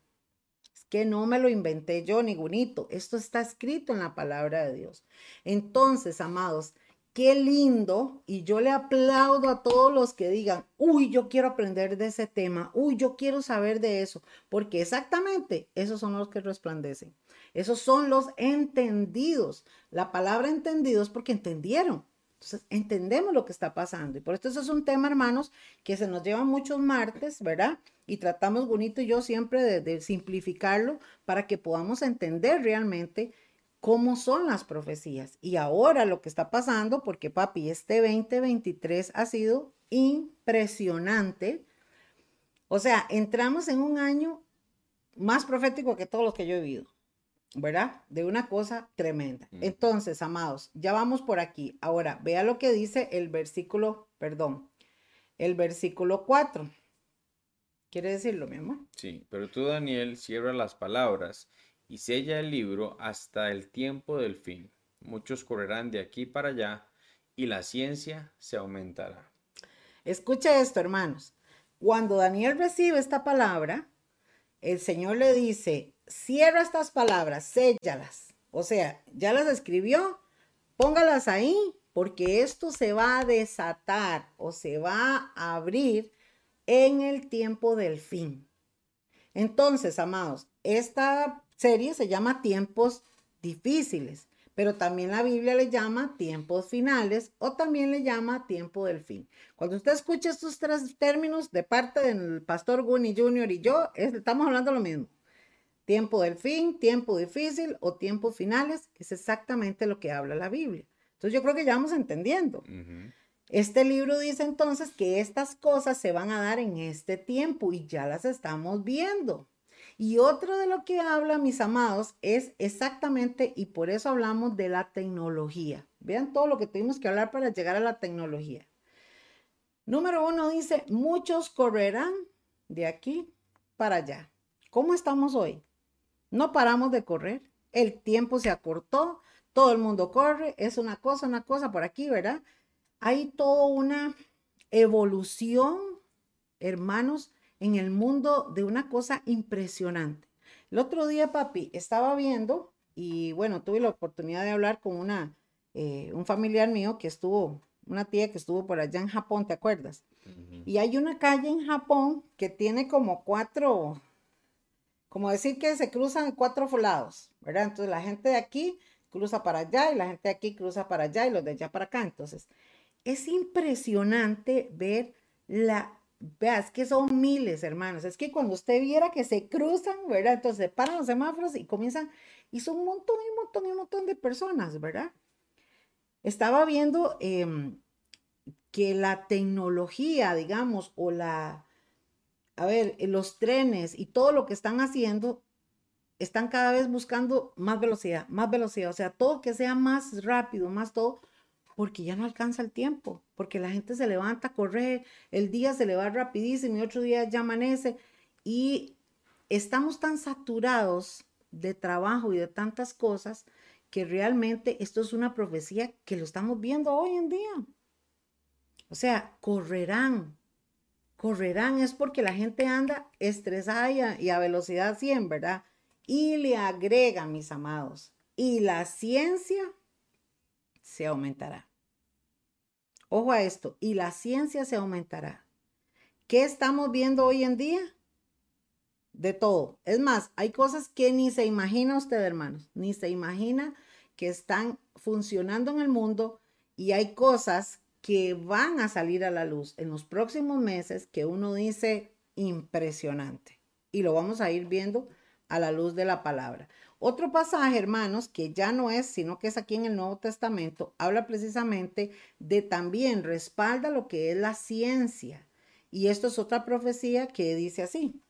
[SPEAKER 2] Que no me lo inventé yo, ni bonito. Esto está escrito en la palabra de Dios. Entonces, amados, qué lindo y yo le aplaudo a todos los que digan, uy, yo quiero aprender de ese tema, uy, yo quiero saber de eso, porque exactamente esos son los que resplandecen, esos son los entendidos. La palabra entendidos porque entendieron. Entonces, entendemos lo que está pasando. Y por esto eso es un tema, hermanos, que se nos lleva muchos martes, ¿verdad? Y tratamos bonito y yo siempre de, de simplificarlo para que podamos entender realmente cómo son las profecías. Y ahora lo que está pasando, porque papi, este 2023 ha sido impresionante. O sea, entramos en un año más profético que todos los que yo he vivido, ¿verdad? De una cosa tremenda. Entonces, amados, ya vamos por aquí. Ahora, vea lo que dice el versículo, perdón, el versículo 4. ¿Quiere decirlo, mi amor?
[SPEAKER 1] Sí, pero tú, Daniel, cierra las palabras y sella el libro hasta el tiempo del fin. Muchos correrán de aquí para allá y la ciencia se aumentará.
[SPEAKER 2] Escuche esto, hermanos. Cuando Daniel recibe esta palabra, el Señor le dice, cierra estas palabras, séllalas. O sea, ya las escribió, póngalas ahí, porque esto se va a desatar o se va a abrir en el tiempo del fin. Entonces, amados, esta serie se llama Tiempos difíciles, pero también la Biblia le llama tiempos finales o también le llama tiempo del fin. Cuando usted escucha estos tres términos de parte del pastor Guni Jr. y yo, estamos hablando lo mismo. Tiempo del fin, tiempo difícil o tiempos finales, es exactamente lo que habla la Biblia. Entonces yo creo que ya vamos entendiendo. Este libro dice entonces que estas cosas se van a dar en este tiempo y ya las estamos viendo. Y otro de lo que habla, mis amados, es exactamente, y por eso hablamos de la tecnología. Vean todo lo que tuvimos que hablar para llegar a la tecnología. Número uno dice, muchos correrán de aquí para allá. ¿Cómo estamos hoy? No paramos de correr. El tiempo se acortó, todo el mundo corre, es una cosa, una cosa por aquí, ¿verdad? Hay toda una evolución, hermanos, en el mundo de una cosa impresionante. El otro día, papi, estaba viendo y bueno, tuve la oportunidad de hablar con una, eh, un familiar mío que estuvo, una tía que estuvo por allá en Japón, ¿te acuerdas? Y hay una calle en Japón que tiene como cuatro, como decir que se cruzan cuatro lados, ¿verdad? Entonces la gente de aquí cruza para allá y la gente de aquí cruza para allá y los de allá para acá. Entonces, es impresionante ver la Veas que son miles, hermanos. Es que cuando usted viera que se cruzan, ¿verdad? Entonces paran los semáforos y comienzan, y son un montón y un montón y un montón de personas, ¿verdad? Estaba viendo em, que la tecnología, digamos, o la, a ver, los trenes y todo lo que están haciendo, están cada vez buscando más velocidad, más velocidad, o sea, todo que sea más rápido, más todo, porque ya no alcanza el tiempo, porque la gente se levanta a correr, el día se le va rapidísimo y otro día ya amanece y estamos tan saturados de trabajo y de tantas cosas que realmente esto es una profecía que lo estamos viendo hoy en día. O sea, correrán, correrán es porque la gente anda estresada y a, y a velocidad 100, ¿verdad? Y le agrega, mis amados, y la ciencia se aumentará. Ojo a esto, y la ciencia se aumentará. ¿Qué estamos viendo hoy en día? De todo. Es más, hay cosas que ni se imagina usted, hermanos, ni se imagina que están funcionando en el mundo y hay cosas que van a salir a la luz en los próximos meses que uno dice impresionante. Y lo vamos a ir viendo a la luz de la palabra. Otro pasaje, hermanos, que ya no es, sino que es aquí en el Nuevo Testamento, habla precisamente de también respalda lo que es la ciencia. Y esto es otra profecía que dice así.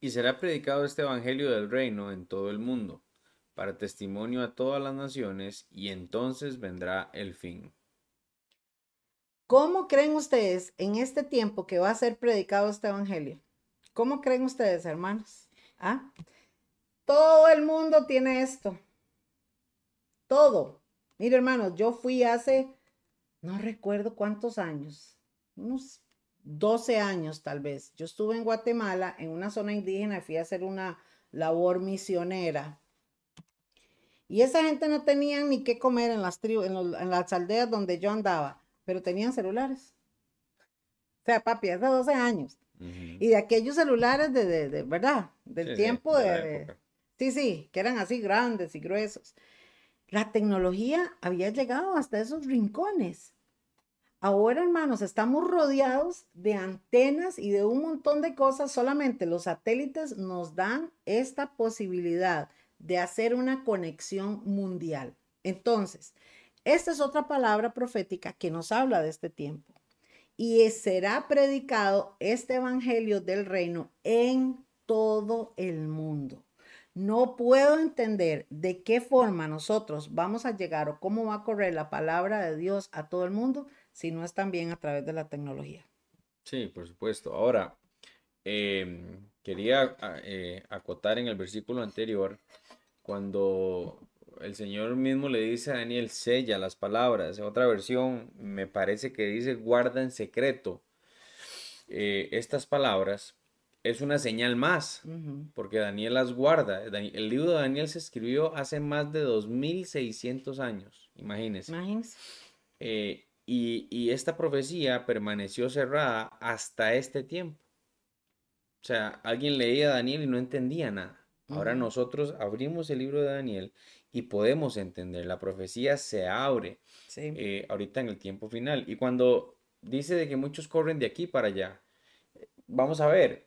[SPEAKER 1] Y será predicado este Evangelio del Reino en todo el mundo, para testimonio a todas las naciones, y entonces vendrá el fin.
[SPEAKER 2] ¿Cómo creen ustedes en este tiempo que va a ser predicado este Evangelio? ¿Cómo creen ustedes, hermanos? ¿Ah? Todo el mundo tiene esto. Todo. Mire, hermanos, yo fui hace, no recuerdo cuántos años, unos 12 años tal vez. Yo estuve en Guatemala, en una zona indígena, fui a hacer una labor misionera. Y esa gente no tenía ni qué comer en las, en, las aldeas donde yo andaba, pero tenían celulares. O sea, papi, hace 12 años. Y de aquellos celulares de, de, ¿verdad? Del tiempo de... Sí, sí, que eran así grandes y gruesos. La tecnología había llegado hasta esos rincones. Ahora, hermanos, estamos rodeados de antenas y de un montón de cosas. Solamente los satélites nos dan esta posibilidad de hacer una conexión mundial. Entonces, esta es otra palabra profética que nos habla de este tiempo. Y será predicado este evangelio del reino en todo el mundo. No puedo entender de qué forma nosotros vamos a llegar o cómo va a correr la palabra de Dios a todo el mundo si no es también a través de la tecnología.
[SPEAKER 1] Sí, por supuesto. Ahora, em, quería ah, eh, acotar en el versículo anterior cuando el Señor mismo le dice a Daniel, sella las palabras. En otra versión me parece que dice, guarda en secreto eh, estas palabras. Es una señal más, porque Daniel las guarda. El libro de Daniel se escribió hace más de 2600 años, imagínense. Eh, y, y esta profecía permaneció cerrada hasta este tiempo. O sea, alguien leía a Daniel y no entendía nada. Ahora nosotros abrimos el libro de Daniel y podemos entender. La profecía se abre eh, ahorita en el tiempo final. Y cuando dice de que muchos corren de aquí para allá, vamos a ver,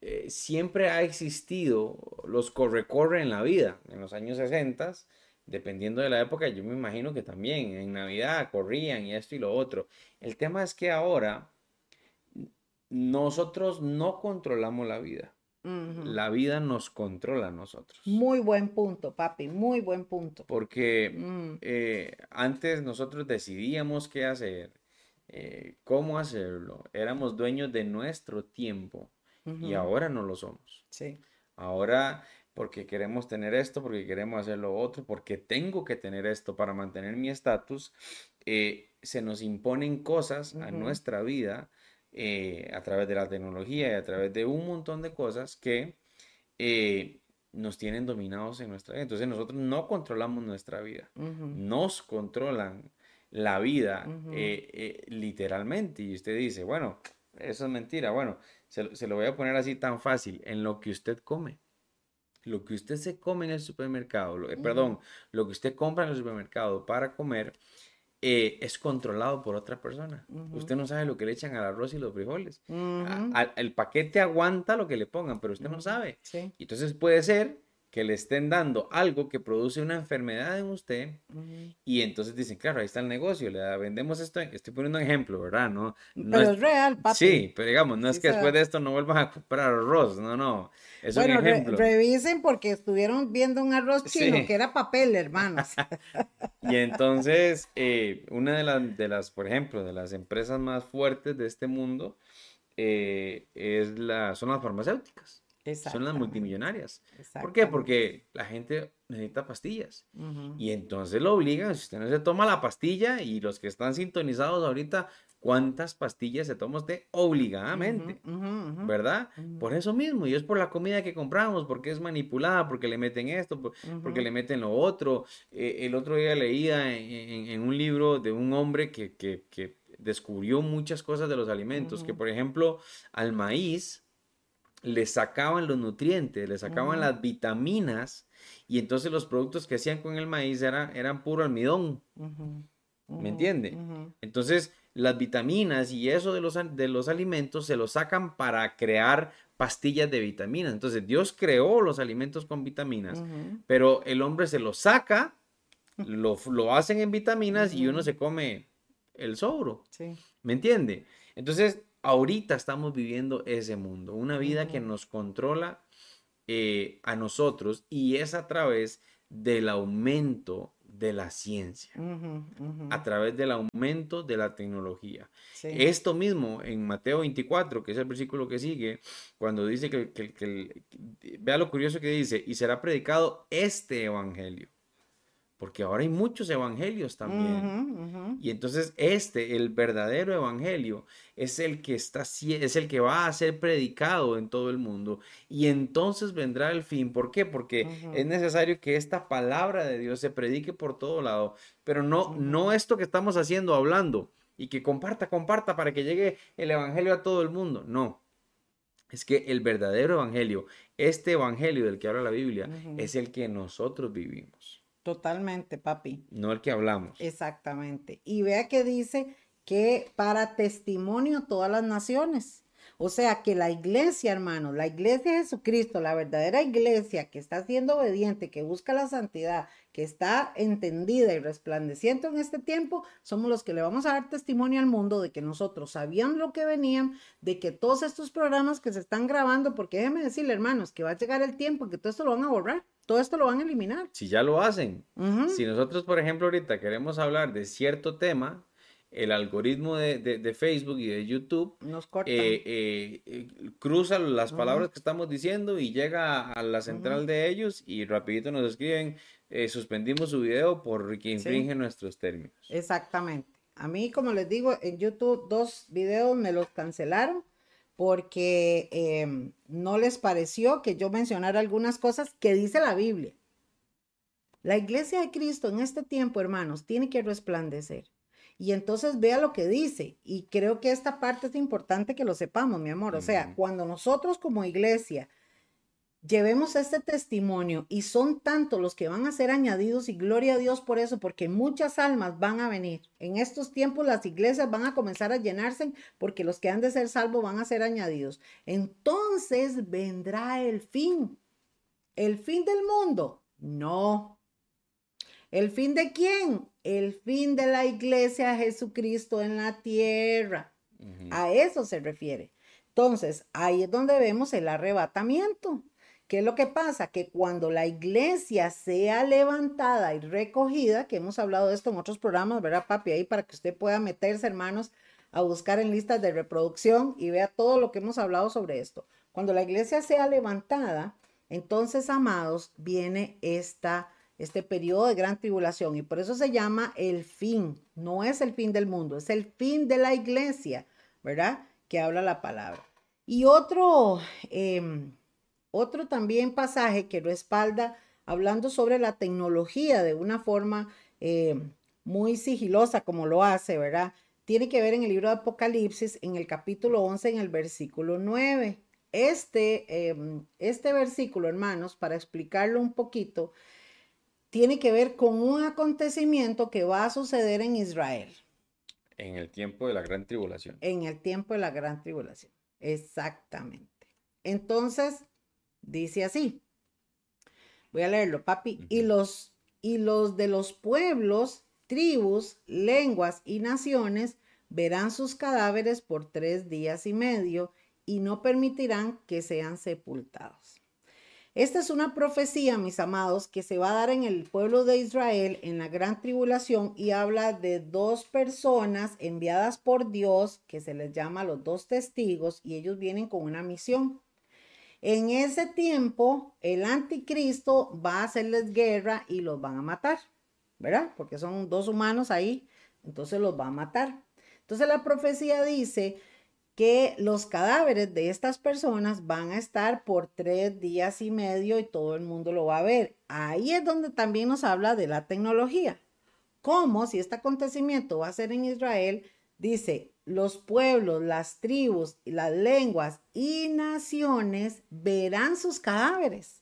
[SPEAKER 1] eh, siempre ha existido los corre-corre en la vida. En los años 60, dependiendo de la época, yo me imagino que también en Navidad corrían y esto y lo otro. El tema es que ahora nosotros no controlamos la vida. La vida nos controla a nosotros.
[SPEAKER 2] Muy buen punto, papi, muy buen punto.
[SPEAKER 1] Porque mm. eh, antes nosotros decidíamos qué hacer, eh, cómo hacerlo, éramos dueños de nuestro tiempo y ahora no lo somos. Sí. Ahora porque queremos tener esto, porque queremos hacer lo otro, porque tengo que tener esto para mantener mi estatus, eh, se nos imponen cosas a nuestra vida eh, a través de la tecnología y a través de un montón de cosas que eh, nos tienen dominados en nuestra vida. Entonces nosotros no controlamos nuestra vida, nos controlan la vida eh, literalmente. Y usted dice, bueno, eso es mentira. Bueno, se, lo voy a poner así tan fácil, en lo que usted come. Lo que usted se come en el supermercado, perdón, lo que usted compra en el supermercado para comer, eh, es controlado por otra persona. Usted no sabe lo que le echan al arroz y los frijoles. el paquete aguanta lo que le pongan, pero usted no sabe. Entonces puede ser que le estén dando algo que produce una enfermedad en usted y entonces dicen, claro, ahí está el negocio, le vendemos esto, estoy poniendo un ejemplo, ¿verdad? No,
[SPEAKER 2] pero es, real, papi.
[SPEAKER 1] Sí, pero digamos, no es que después de esto no vuelvan a comprar arroz, no, no, es un ejemplo.
[SPEAKER 2] revisen porque estuvieron viendo un arroz chino que era papel, hermanos. (laughs)
[SPEAKER 1] y entonces, eh, una de las, de las, por ejemplo, de las empresas más fuertes de este mundo eh, es la, son las farmacéuticas. Son las multimillonarias. ¿Por qué? Porque la gente necesita pastillas. Y entonces lo obligan, si usted no se toma la pastilla y los que están sintonizados ahorita, ¿cuántas pastillas se toma usted obligadamente? ¿Verdad? Por eso mismo, y es por la comida que compramos, porque es manipulada, porque le meten esto, porque le meten lo otro. Eh, el otro día leía en, un libro de un hombre que, que descubrió muchas cosas de los alimentos, que por ejemplo al maíz, le sacaban los nutrientes, le sacaban las vitaminas y entonces los productos que hacían con el maíz eran puro almidón. ¿Me entiende? Entonces las vitaminas y eso de los, de los alimentos se los sacan para crear pastillas de vitaminas. Entonces Dios creó los alimentos con vitaminas, pero el hombre se los saca, lo, lo hacen en vitaminas y uno se come el sobro. ¿Me entiende? Entonces ahorita estamos viviendo ese mundo, una vida que nos controla eh, a nosotros y es a través del aumento de la ciencia, a través del aumento de la tecnología. Esto mismo en Mateo 24, que es el versículo que sigue, cuando dice que, vea lo curioso que dice, y será predicado este evangelio porque ahora hay muchos evangelios también. Y entonces este, el verdadero evangelio, es el que está es el que va a ser predicado en todo el mundo y entonces vendrá el fin. ¿Por qué? Porque es necesario que esta palabra de Dios se predique por todo lado, pero no no esto que estamos haciendo hablando y que comparta, comparta para que llegue el evangelio a todo el mundo. No. Es que el verdadero evangelio, este evangelio del que habla la Biblia, es el que nosotros vivimos.
[SPEAKER 2] Totalmente, papi.
[SPEAKER 1] No el que hablamos.
[SPEAKER 2] Exactamente. Y vea que dice que para testimonio todas las naciones. O sea que la iglesia, hermano, la iglesia de Jesucristo, la verdadera iglesia que está siendo obediente, que busca la santidad, que está entendida y resplandeciendo en este tiempo, somos los que le vamos a dar testimonio al mundo de que nosotros sabíamos lo que venían, de que todos estos programas que se están grabando, porque déjeme decirle, hermanos, que va a llegar el tiempo que todo esto lo van a borrar todo esto lo van a eliminar.
[SPEAKER 1] Si ya lo hacen. Si nosotros, por ejemplo, ahorita queremos hablar de cierto tema, el algoritmo de, Facebook y de YouTube
[SPEAKER 2] nos.
[SPEAKER 1] Eh, eh, eh, cruza las palabras que estamos diciendo y llega a la central de ellos y rapidito nos escriben, suspendimos su video porque infringe nuestros términos.
[SPEAKER 2] Exactamente. A mí, como les digo, en YouTube dos videos me los cancelaron porque em, no les pareció que yo mencionara algunas cosas que dice la Biblia. La iglesia de Cristo en este tiempo, hermanos, tiene que resplandecer. Y entonces vea lo que dice. Y creo que esta parte es importante que lo sepamos, mi amor. O sea, cuando nosotros como iglesia llevemos este testimonio y son tantos los que van a ser añadidos y gloria a Dios por eso, porque muchas almas van a venir. En estos tiempos las iglesias van a comenzar a llenarse porque los que han de ser salvos van a ser añadidos. Entonces vendrá el fin. ¿El fin del mundo? No. ¿El fin de quién? El fin de la iglesia de Jesucristo en la tierra. A eso se refiere. Entonces, ahí es donde vemos el arrebatamiento. ¿Qué es lo que pasa? Que cuando la iglesia sea levantada y recogida, que hemos hablado de esto en otros programas, ¿verdad, papi? Ahí para que usted pueda meterse, hermanos, a buscar en listas de reproducción y vea todo lo que hemos hablado sobre esto. Cuando la iglesia sea levantada, entonces, amados, viene esta, este periodo de gran tribulación y por eso se llama el fin. No es el fin del mundo, es el fin de la iglesia, ¿verdad? Que habla la palabra. Y otro... Em, otro también pasaje que respalda hablando sobre la tecnología de una forma eh, muy sigilosa como lo hace, ¿verdad? Tiene que ver en el libro de Apocalipsis, en el capítulo 11, en el versículo 9. Este, em, este versículo, hermanos, para explicarlo un poquito, tiene que ver con un acontecimiento que va a suceder en Israel.
[SPEAKER 1] En el tiempo de la gran tribulación.
[SPEAKER 2] En el tiempo de la gran tribulación, exactamente. Entonces, Dice así. Voy a leerlo, papi. Y los, y los de los pueblos, tribus, lenguas y naciones verán sus cadáveres por tres días y medio y no permitirán que sean sepultados. Esta es una profecía, mis amados, que se va a dar en el pueblo de Israel en la gran tribulación y habla de dos personas enviadas por Dios, que se les llama los dos testigos, y ellos vienen con una misión. En ese tiempo, el anticristo va a hacerles guerra y los van a matar, ¿verdad? Porque son dos humanos ahí, entonces los va a matar. Entonces la profecía dice que los cadáveres de estas personas van a estar por tres días y medio y todo el mundo lo va a ver. Ahí es donde también nos habla de la tecnología. ¿Cómo si este acontecimiento va a ser en Israel? Dice, los pueblos, las tribus, las lenguas y naciones verán sus cadáveres.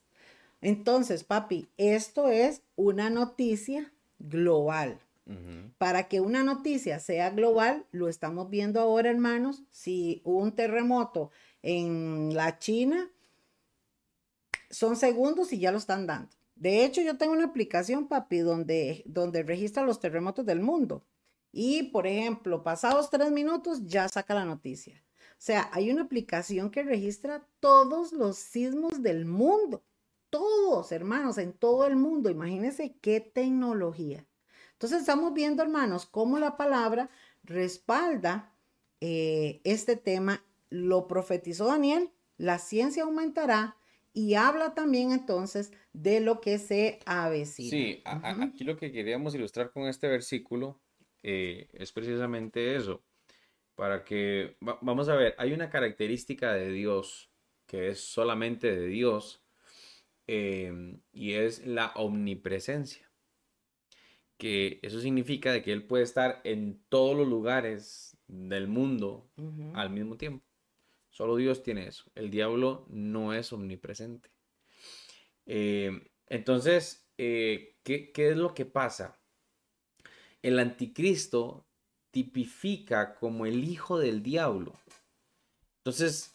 [SPEAKER 2] Entonces, papi, esto es una noticia global. Para que una noticia sea global, lo estamos viendo ahora, hermanos, si hubo un terremoto en la China, son segundos y ya lo están dando. De hecho, yo tengo una aplicación, papi, donde, donde registra los terremotos del mundo. Y, por ejemplo, pasados tres minutos ya saca la noticia. O sea, hay una aplicación que registra todos los sismos del mundo. todos, hermanos, en todo el mundo. Imagínense qué tecnología. Entonces estamos viendo, hermanos, cómo la palabra respalda eh, este tema. Lo profetizó Daniel, la ciencia aumentará y habla también entonces de lo que se avecina.
[SPEAKER 1] Sí, aquí lo que queríamos ilustrar con este versículo eh, es precisamente eso. Para que, vamos a ver, hay una característica de Dios que es solamente de Dios em, y es la omnipresencia. Que eso significa de que Él puede estar en todos los lugares del mundo al mismo tiempo. Solo Dios tiene eso. El diablo no es omnipresente. Em, entonces, eh, ¿qué, ¿qué es lo que pasa? El anticristo tipifica como el hijo del diablo. Entonces,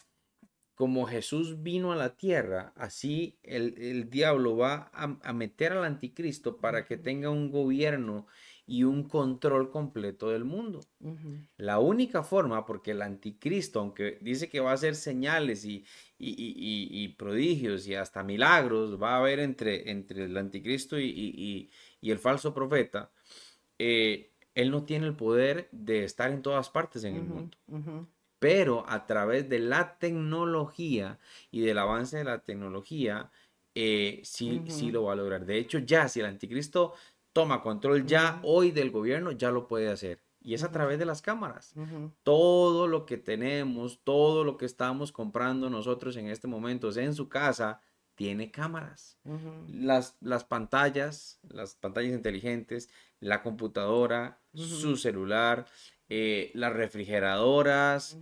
[SPEAKER 1] como Jesús vino a la tierra, así el, diablo va a, meter al anticristo para que tenga un gobierno y un control completo del mundo. La única forma, porque el anticristo, aunque dice que va a hacer señales y, y, prodigios y hasta milagros, va a haber entre, entre el anticristo y, el falso profeta, eh, él no tiene el poder de estar en todas partes en el mundo pero a través de la tecnología y del avance de la tecnología, eh, sí, sí lo va a lograr. De hecho, ya si el anticristo toma control ya hoy del gobierno, ya lo puede hacer. Y es a través de las cámaras. Todo lo que tenemos, todo lo que estamos comprando nosotros en este momento en su casa, tiene cámaras. las, las pantallas, las pantallas inteligentes, la computadora, su celular, eh, las refrigeradoras,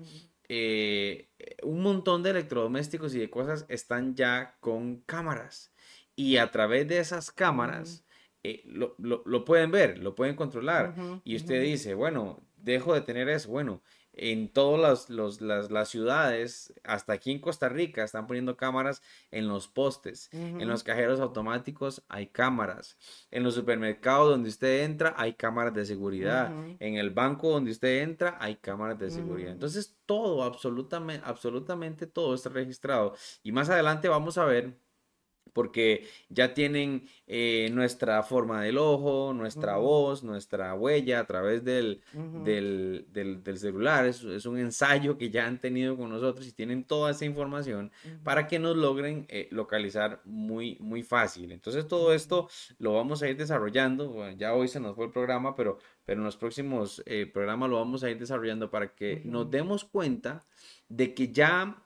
[SPEAKER 1] eh, un montón de electrodomésticos y de cosas están ya con cámaras. Y a través de esas cámaras eh, lo, pueden ver, lo pueden controlar. y usted dice, bueno, dejo de tener eso. Bueno, en todas las, ciudades, hasta aquí en Costa Rica, están poniendo cámaras en los postes. En los cajeros automáticos hay cámaras. En los supermercados donde usted entra hay cámaras de seguridad. En el banco donde usted entra hay cámaras de seguridad. Entonces todo, absolutamente, absolutamente todo está registrado. Y más adelante vamos a ver porque ya tienen eh, nuestra forma del ojo, nuestra voz, nuestra huella a través del, del, celular. Es, es, un ensayo que ya han tenido con nosotros y tienen toda esa información para que nos logren eh, localizar muy, muy fácil. Entonces todo esto lo vamos a ir desarrollando. ya hoy se nos fue el programa, pero, pero en los próximos eh, programas lo vamos a ir desarrollando para que nos demos cuenta de que ya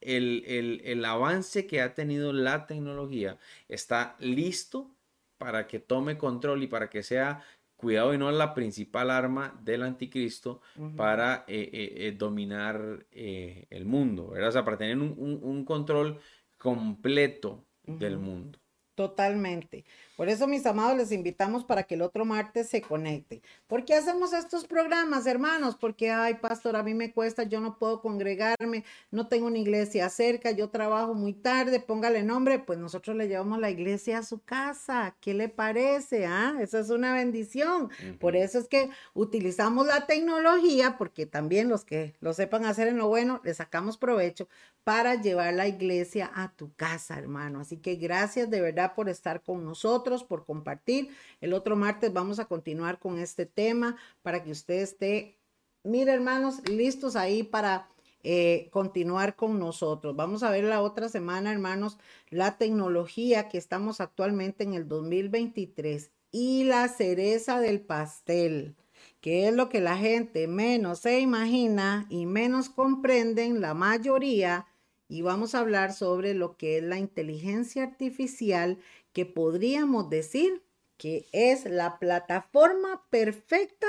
[SPEAKER 1] el, avance que ha tenido la tecnología está listo para que tome control y para que sea cuidado y no la principal arma del anticristo para eh, eh, eh, dominar el mundo, ¿verdad? O sea, para tener un, control completo del mundo.
[SPEAKER 2] Totalmente. Por eso, mis amados, les invitamos para que el otro martes se conecte. ¿Por qué hacemos estos programas, hermanos? Porque, ay, pastor, a mí me cuesta, yo no puedo congregarme, no tengo una iglesia cerca, yo trabajo muy tarde, póngale nombre, pues nosotros le llevamos la iglesia a su casa. ¿Qué le parece? Ah, esa es una bendición. Por eso es que utilizamos la tecnología, porque también los que lo sepan hacer en lo bueno, le sacamos provecho para llevar la iglesia a tu casa, hermano. Así que gracias de verdad por estar con nosotros por compartir. El otro martes vamos a continuar con este tema para que usted esté, mire hermanos, listos ahí para eh, continuar con nosotros. Vamos a ver la otra semana, hermanos, la tecnología que estamos actualmente en el 2023 y la cereza del pastel que es lo que la gente menos se imagina y menos comprenden la mayoría, y vamos a hablar sobre lo que es la inteligencia artificial que podríamos decir que es la plataforma perfecta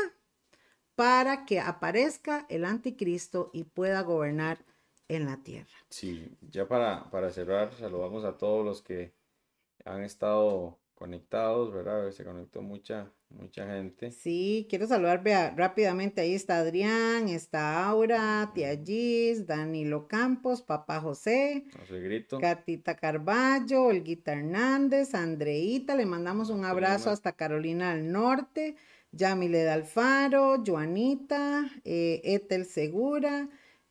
[SPEAKER 2] para que aparezca el anticristo y pueda gobernar en la tierra.
[SPEAKER 1] Sí, ya para, para cerrar, saludamos a todos los que han estado conectados, ¿verdad? Se conectó mucha, mucha gente.
[SPEAKER 2] Sí, quiero saludar vea, rápidamente. Ahí está Adrián, está Aura, Tía Gis, Danilo Campos, Papá José,
[SPEAKER 1] Grito.
[SPEAKER 2] Catita Carballo, Olguita Hernández, Andreita, le mandamos un abrazo hasta Carolina del Norte, Yamile Alfaro, Joanita, eh, Etel Segura,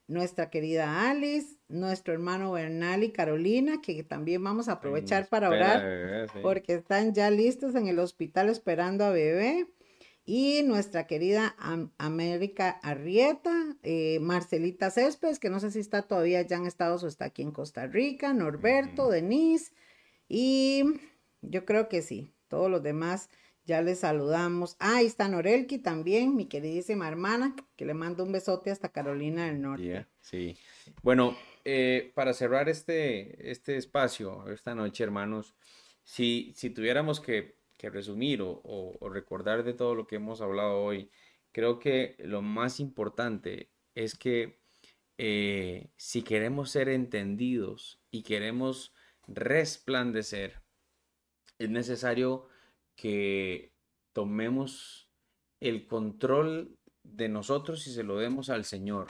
[SPEAKER 2] nuestra querida Alice, nuestro hermano Bernal y Carolina, que también vamos a aprovechar para orar, porque están ya listos en el hospital esperando a bebé. Y nuestra querida América Arrieta, eh, Marcelita Céspedes, que no sé si está todavía ya en Estados o está aquí en Costa Rica, Norberto, Denise, y yo creo que sí, todos los demás ya les saludamos. Ah, ahí está Norelki también, mi queridísima hermana, que le mando un besote hasta Carolina del Norte.
[SPEAKER 1] sí. Bueno, eh, para cerrar este, este espacio esta noche, hermanos, si, si tuviéramos que que resumir o, recordar de todo lo que hemos hablado hoy, creo que lo más importante es que eh, si queremos ser entendidos y queremos resplandecer, es necesario que tomemos el control de nosotros y se lo demos al Señor,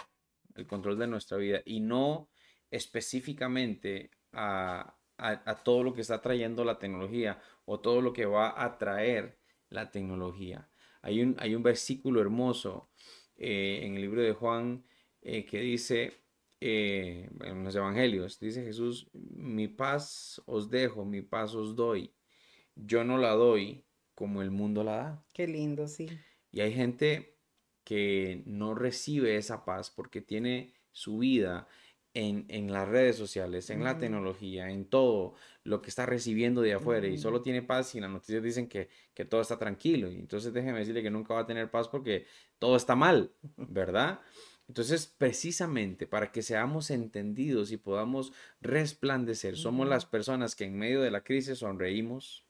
[SPEAKER 1] el control de nuestra vida y no específicamente a, a, todo lo que está trayendo la tecnología o todo lo que va a traer la tecnología. Hay un, hay un versículo hermoso eh, en el libro de Juan eh, que dice, eh, en los evangelios, dice Jesús, mi paz os dejo, mi paz os doy. Yo no la doy como el mundo la da.
[SPEAKER 2] Qué lindo, sí.
[SPEAKER 1] Y hay gente que no recibe esa paz porque tiene su vida en, las redes sociales, en la tecnología, en todo lo que está recibiendo de afuera y solo tiene paz y las noticias dicen que, todo está tranquilo. Y entonces déjeme decirle que nunca va a tener paz porque todo está mal, ¿verdad? Entonces, precisamente para que seamos entendidos y podamos resplandecer, somos las personas que en medio de la crisis sonreímos,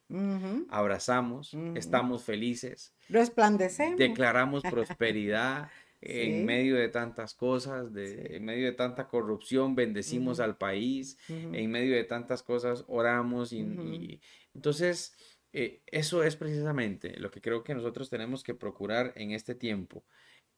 [SPEAKER 1] abrazamos, estamos felices,
[SPEAKER 2] resplandecemos,
[SPEAKER 1] declaramos (laughs) prosperidad, en medio de tantas cosas, de, en medio de tanta corrupción, bendecimos al país, en medio de tantas cosas, oramos y, entonces eh, eso es precisamente lo que creo que nosotros tenemos que procurar en este tiempo.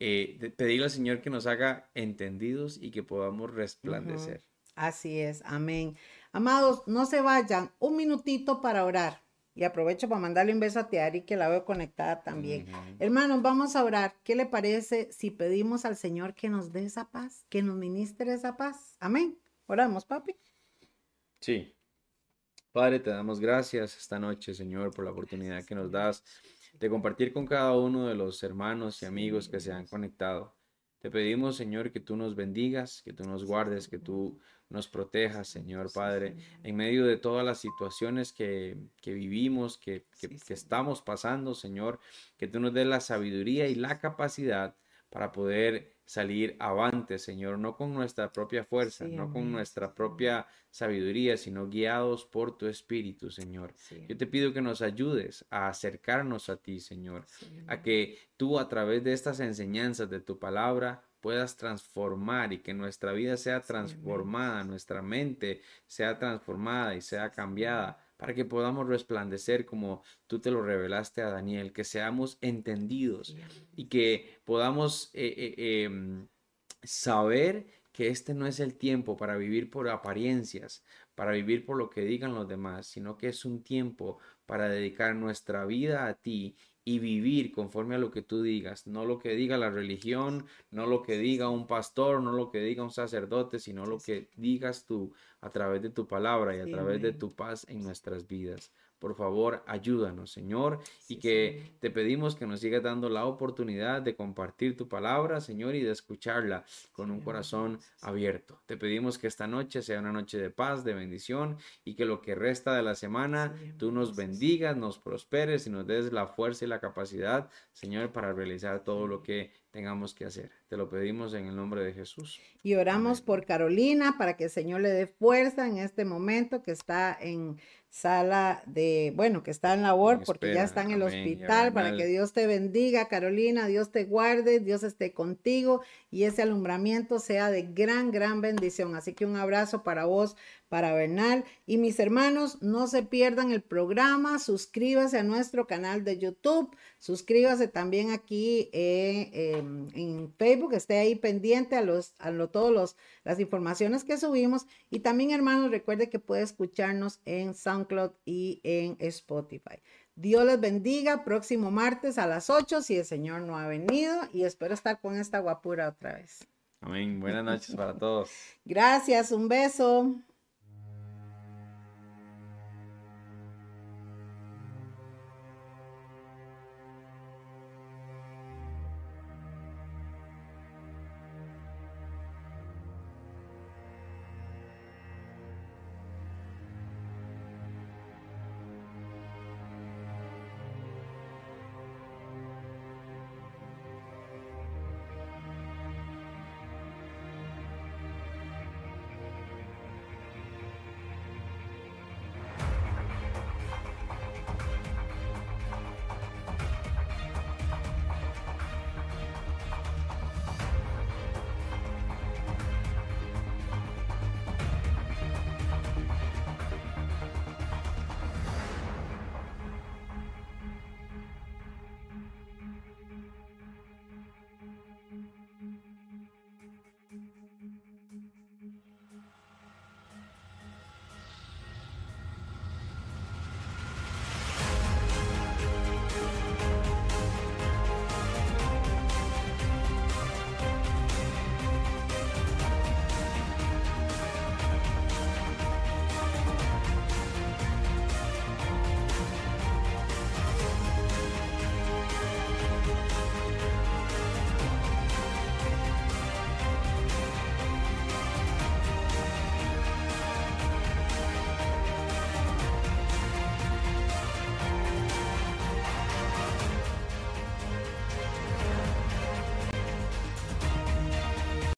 [SPEAKER 1] Eh, pedirle al Señor que nos haga entendidos y que podamos resplandecer.
[SPEAKER 2] Así es, amén. Amados, no se vayan, un minutito para orar. Y aprovecho para mandarle un beso a Tiari, que la veo conectada también. Hermanos, vamos a orar. ¿Qué le parece si pedimos al Señor que nos dé esa paz, que nos ministre esa paz? Amén. Oramos, papi.
[SPEAKER 1] Sí. Padre, te damos gracias esta noche, Señor, por la oportunidad que nos das de compartir con cada uno de los hermanos y amigos que se han conectado. Te pedimos, Señor, que tú nos bendigas, que tú nos guardes, que tú nos proteja, Señor Padre, en medio de todas las situaciones que, vivimos, que, que, estamos pasando, Señor, que tú nos des la sabiduría y la capacidad para poder salir avante, Señor, no con nuestra propia fuerza, no con nuestra propia sabiduría, sino guiados por tu Espíritu, Señor. Yo te pido que nos ayudes a acercarnos a ti, Señor, a que tú a través de estas enseñanzas de tu palabra puedas transformar y que nuestra vida sea transformada, nuestra mente sea transformada y sea cambiada para que podamos resplandecer como tú te lo revelaste a Daniel, que seamos entendidos y que podamos eh, eh, em, saber que este no es el tiempo para vivir por apariencias, para vivir por lo que digan los demás, sino que es un tiempo para dedicar nuestra vida a ti y vivir conforme a lo que tú digas, no lo que diga la religión, no lo que diga un pastor, no lo que diga un sacerdote, sino lo que digas tú a través de tu palabra y a través de tu paz en nuestras vidas. Por favor, ayúdanos, Señor, y que te pedimos que nos sigas dando la oportunidad de compartir tu palabra, Señor, y de escucharla con un corazón abierto. Te pedimos que esta noche sea una noche de paz, de bendición, y que lo que resta de la semana tú nos bendigas, nos prosperes y nos des la fuerza y la capacidad, Señor, para realizar todo lo que tengamos que hacer. Te lo pedimos en el nombre de Jesús.
[SPEAKER 2] Y oramos por Carolina para que el Señor le dé fuerza en este momento que está en sala de, bueno, que está en labor porque ya está en el hospital, para que Dios te bendiga, Carolina, Dios te guarde, Dios esté contigo y ese alumbramiento sea de gran, gran bendición. Así que un abrazo para vos, para Bernal. Y mis hermanos, no se pierdan el programa, suscríbase a nuestro canal de YouTube, suscríbase también aquí eh, em, en Facebook, esté ahí pendiente a los, a lo, todos las informaciones que subimos. Y también, hermanos, recuerde que puede escucharnos en SoundCloud y en Spotify. Dios les bendiga. Próximo martes a las 8, si el Señor no ha venido. Y espero estar con esta guapura otra vez.
[SPEAKER 1] Amén. Buenas noches para todos.
[SPEAKER 2] Gracias, un beso.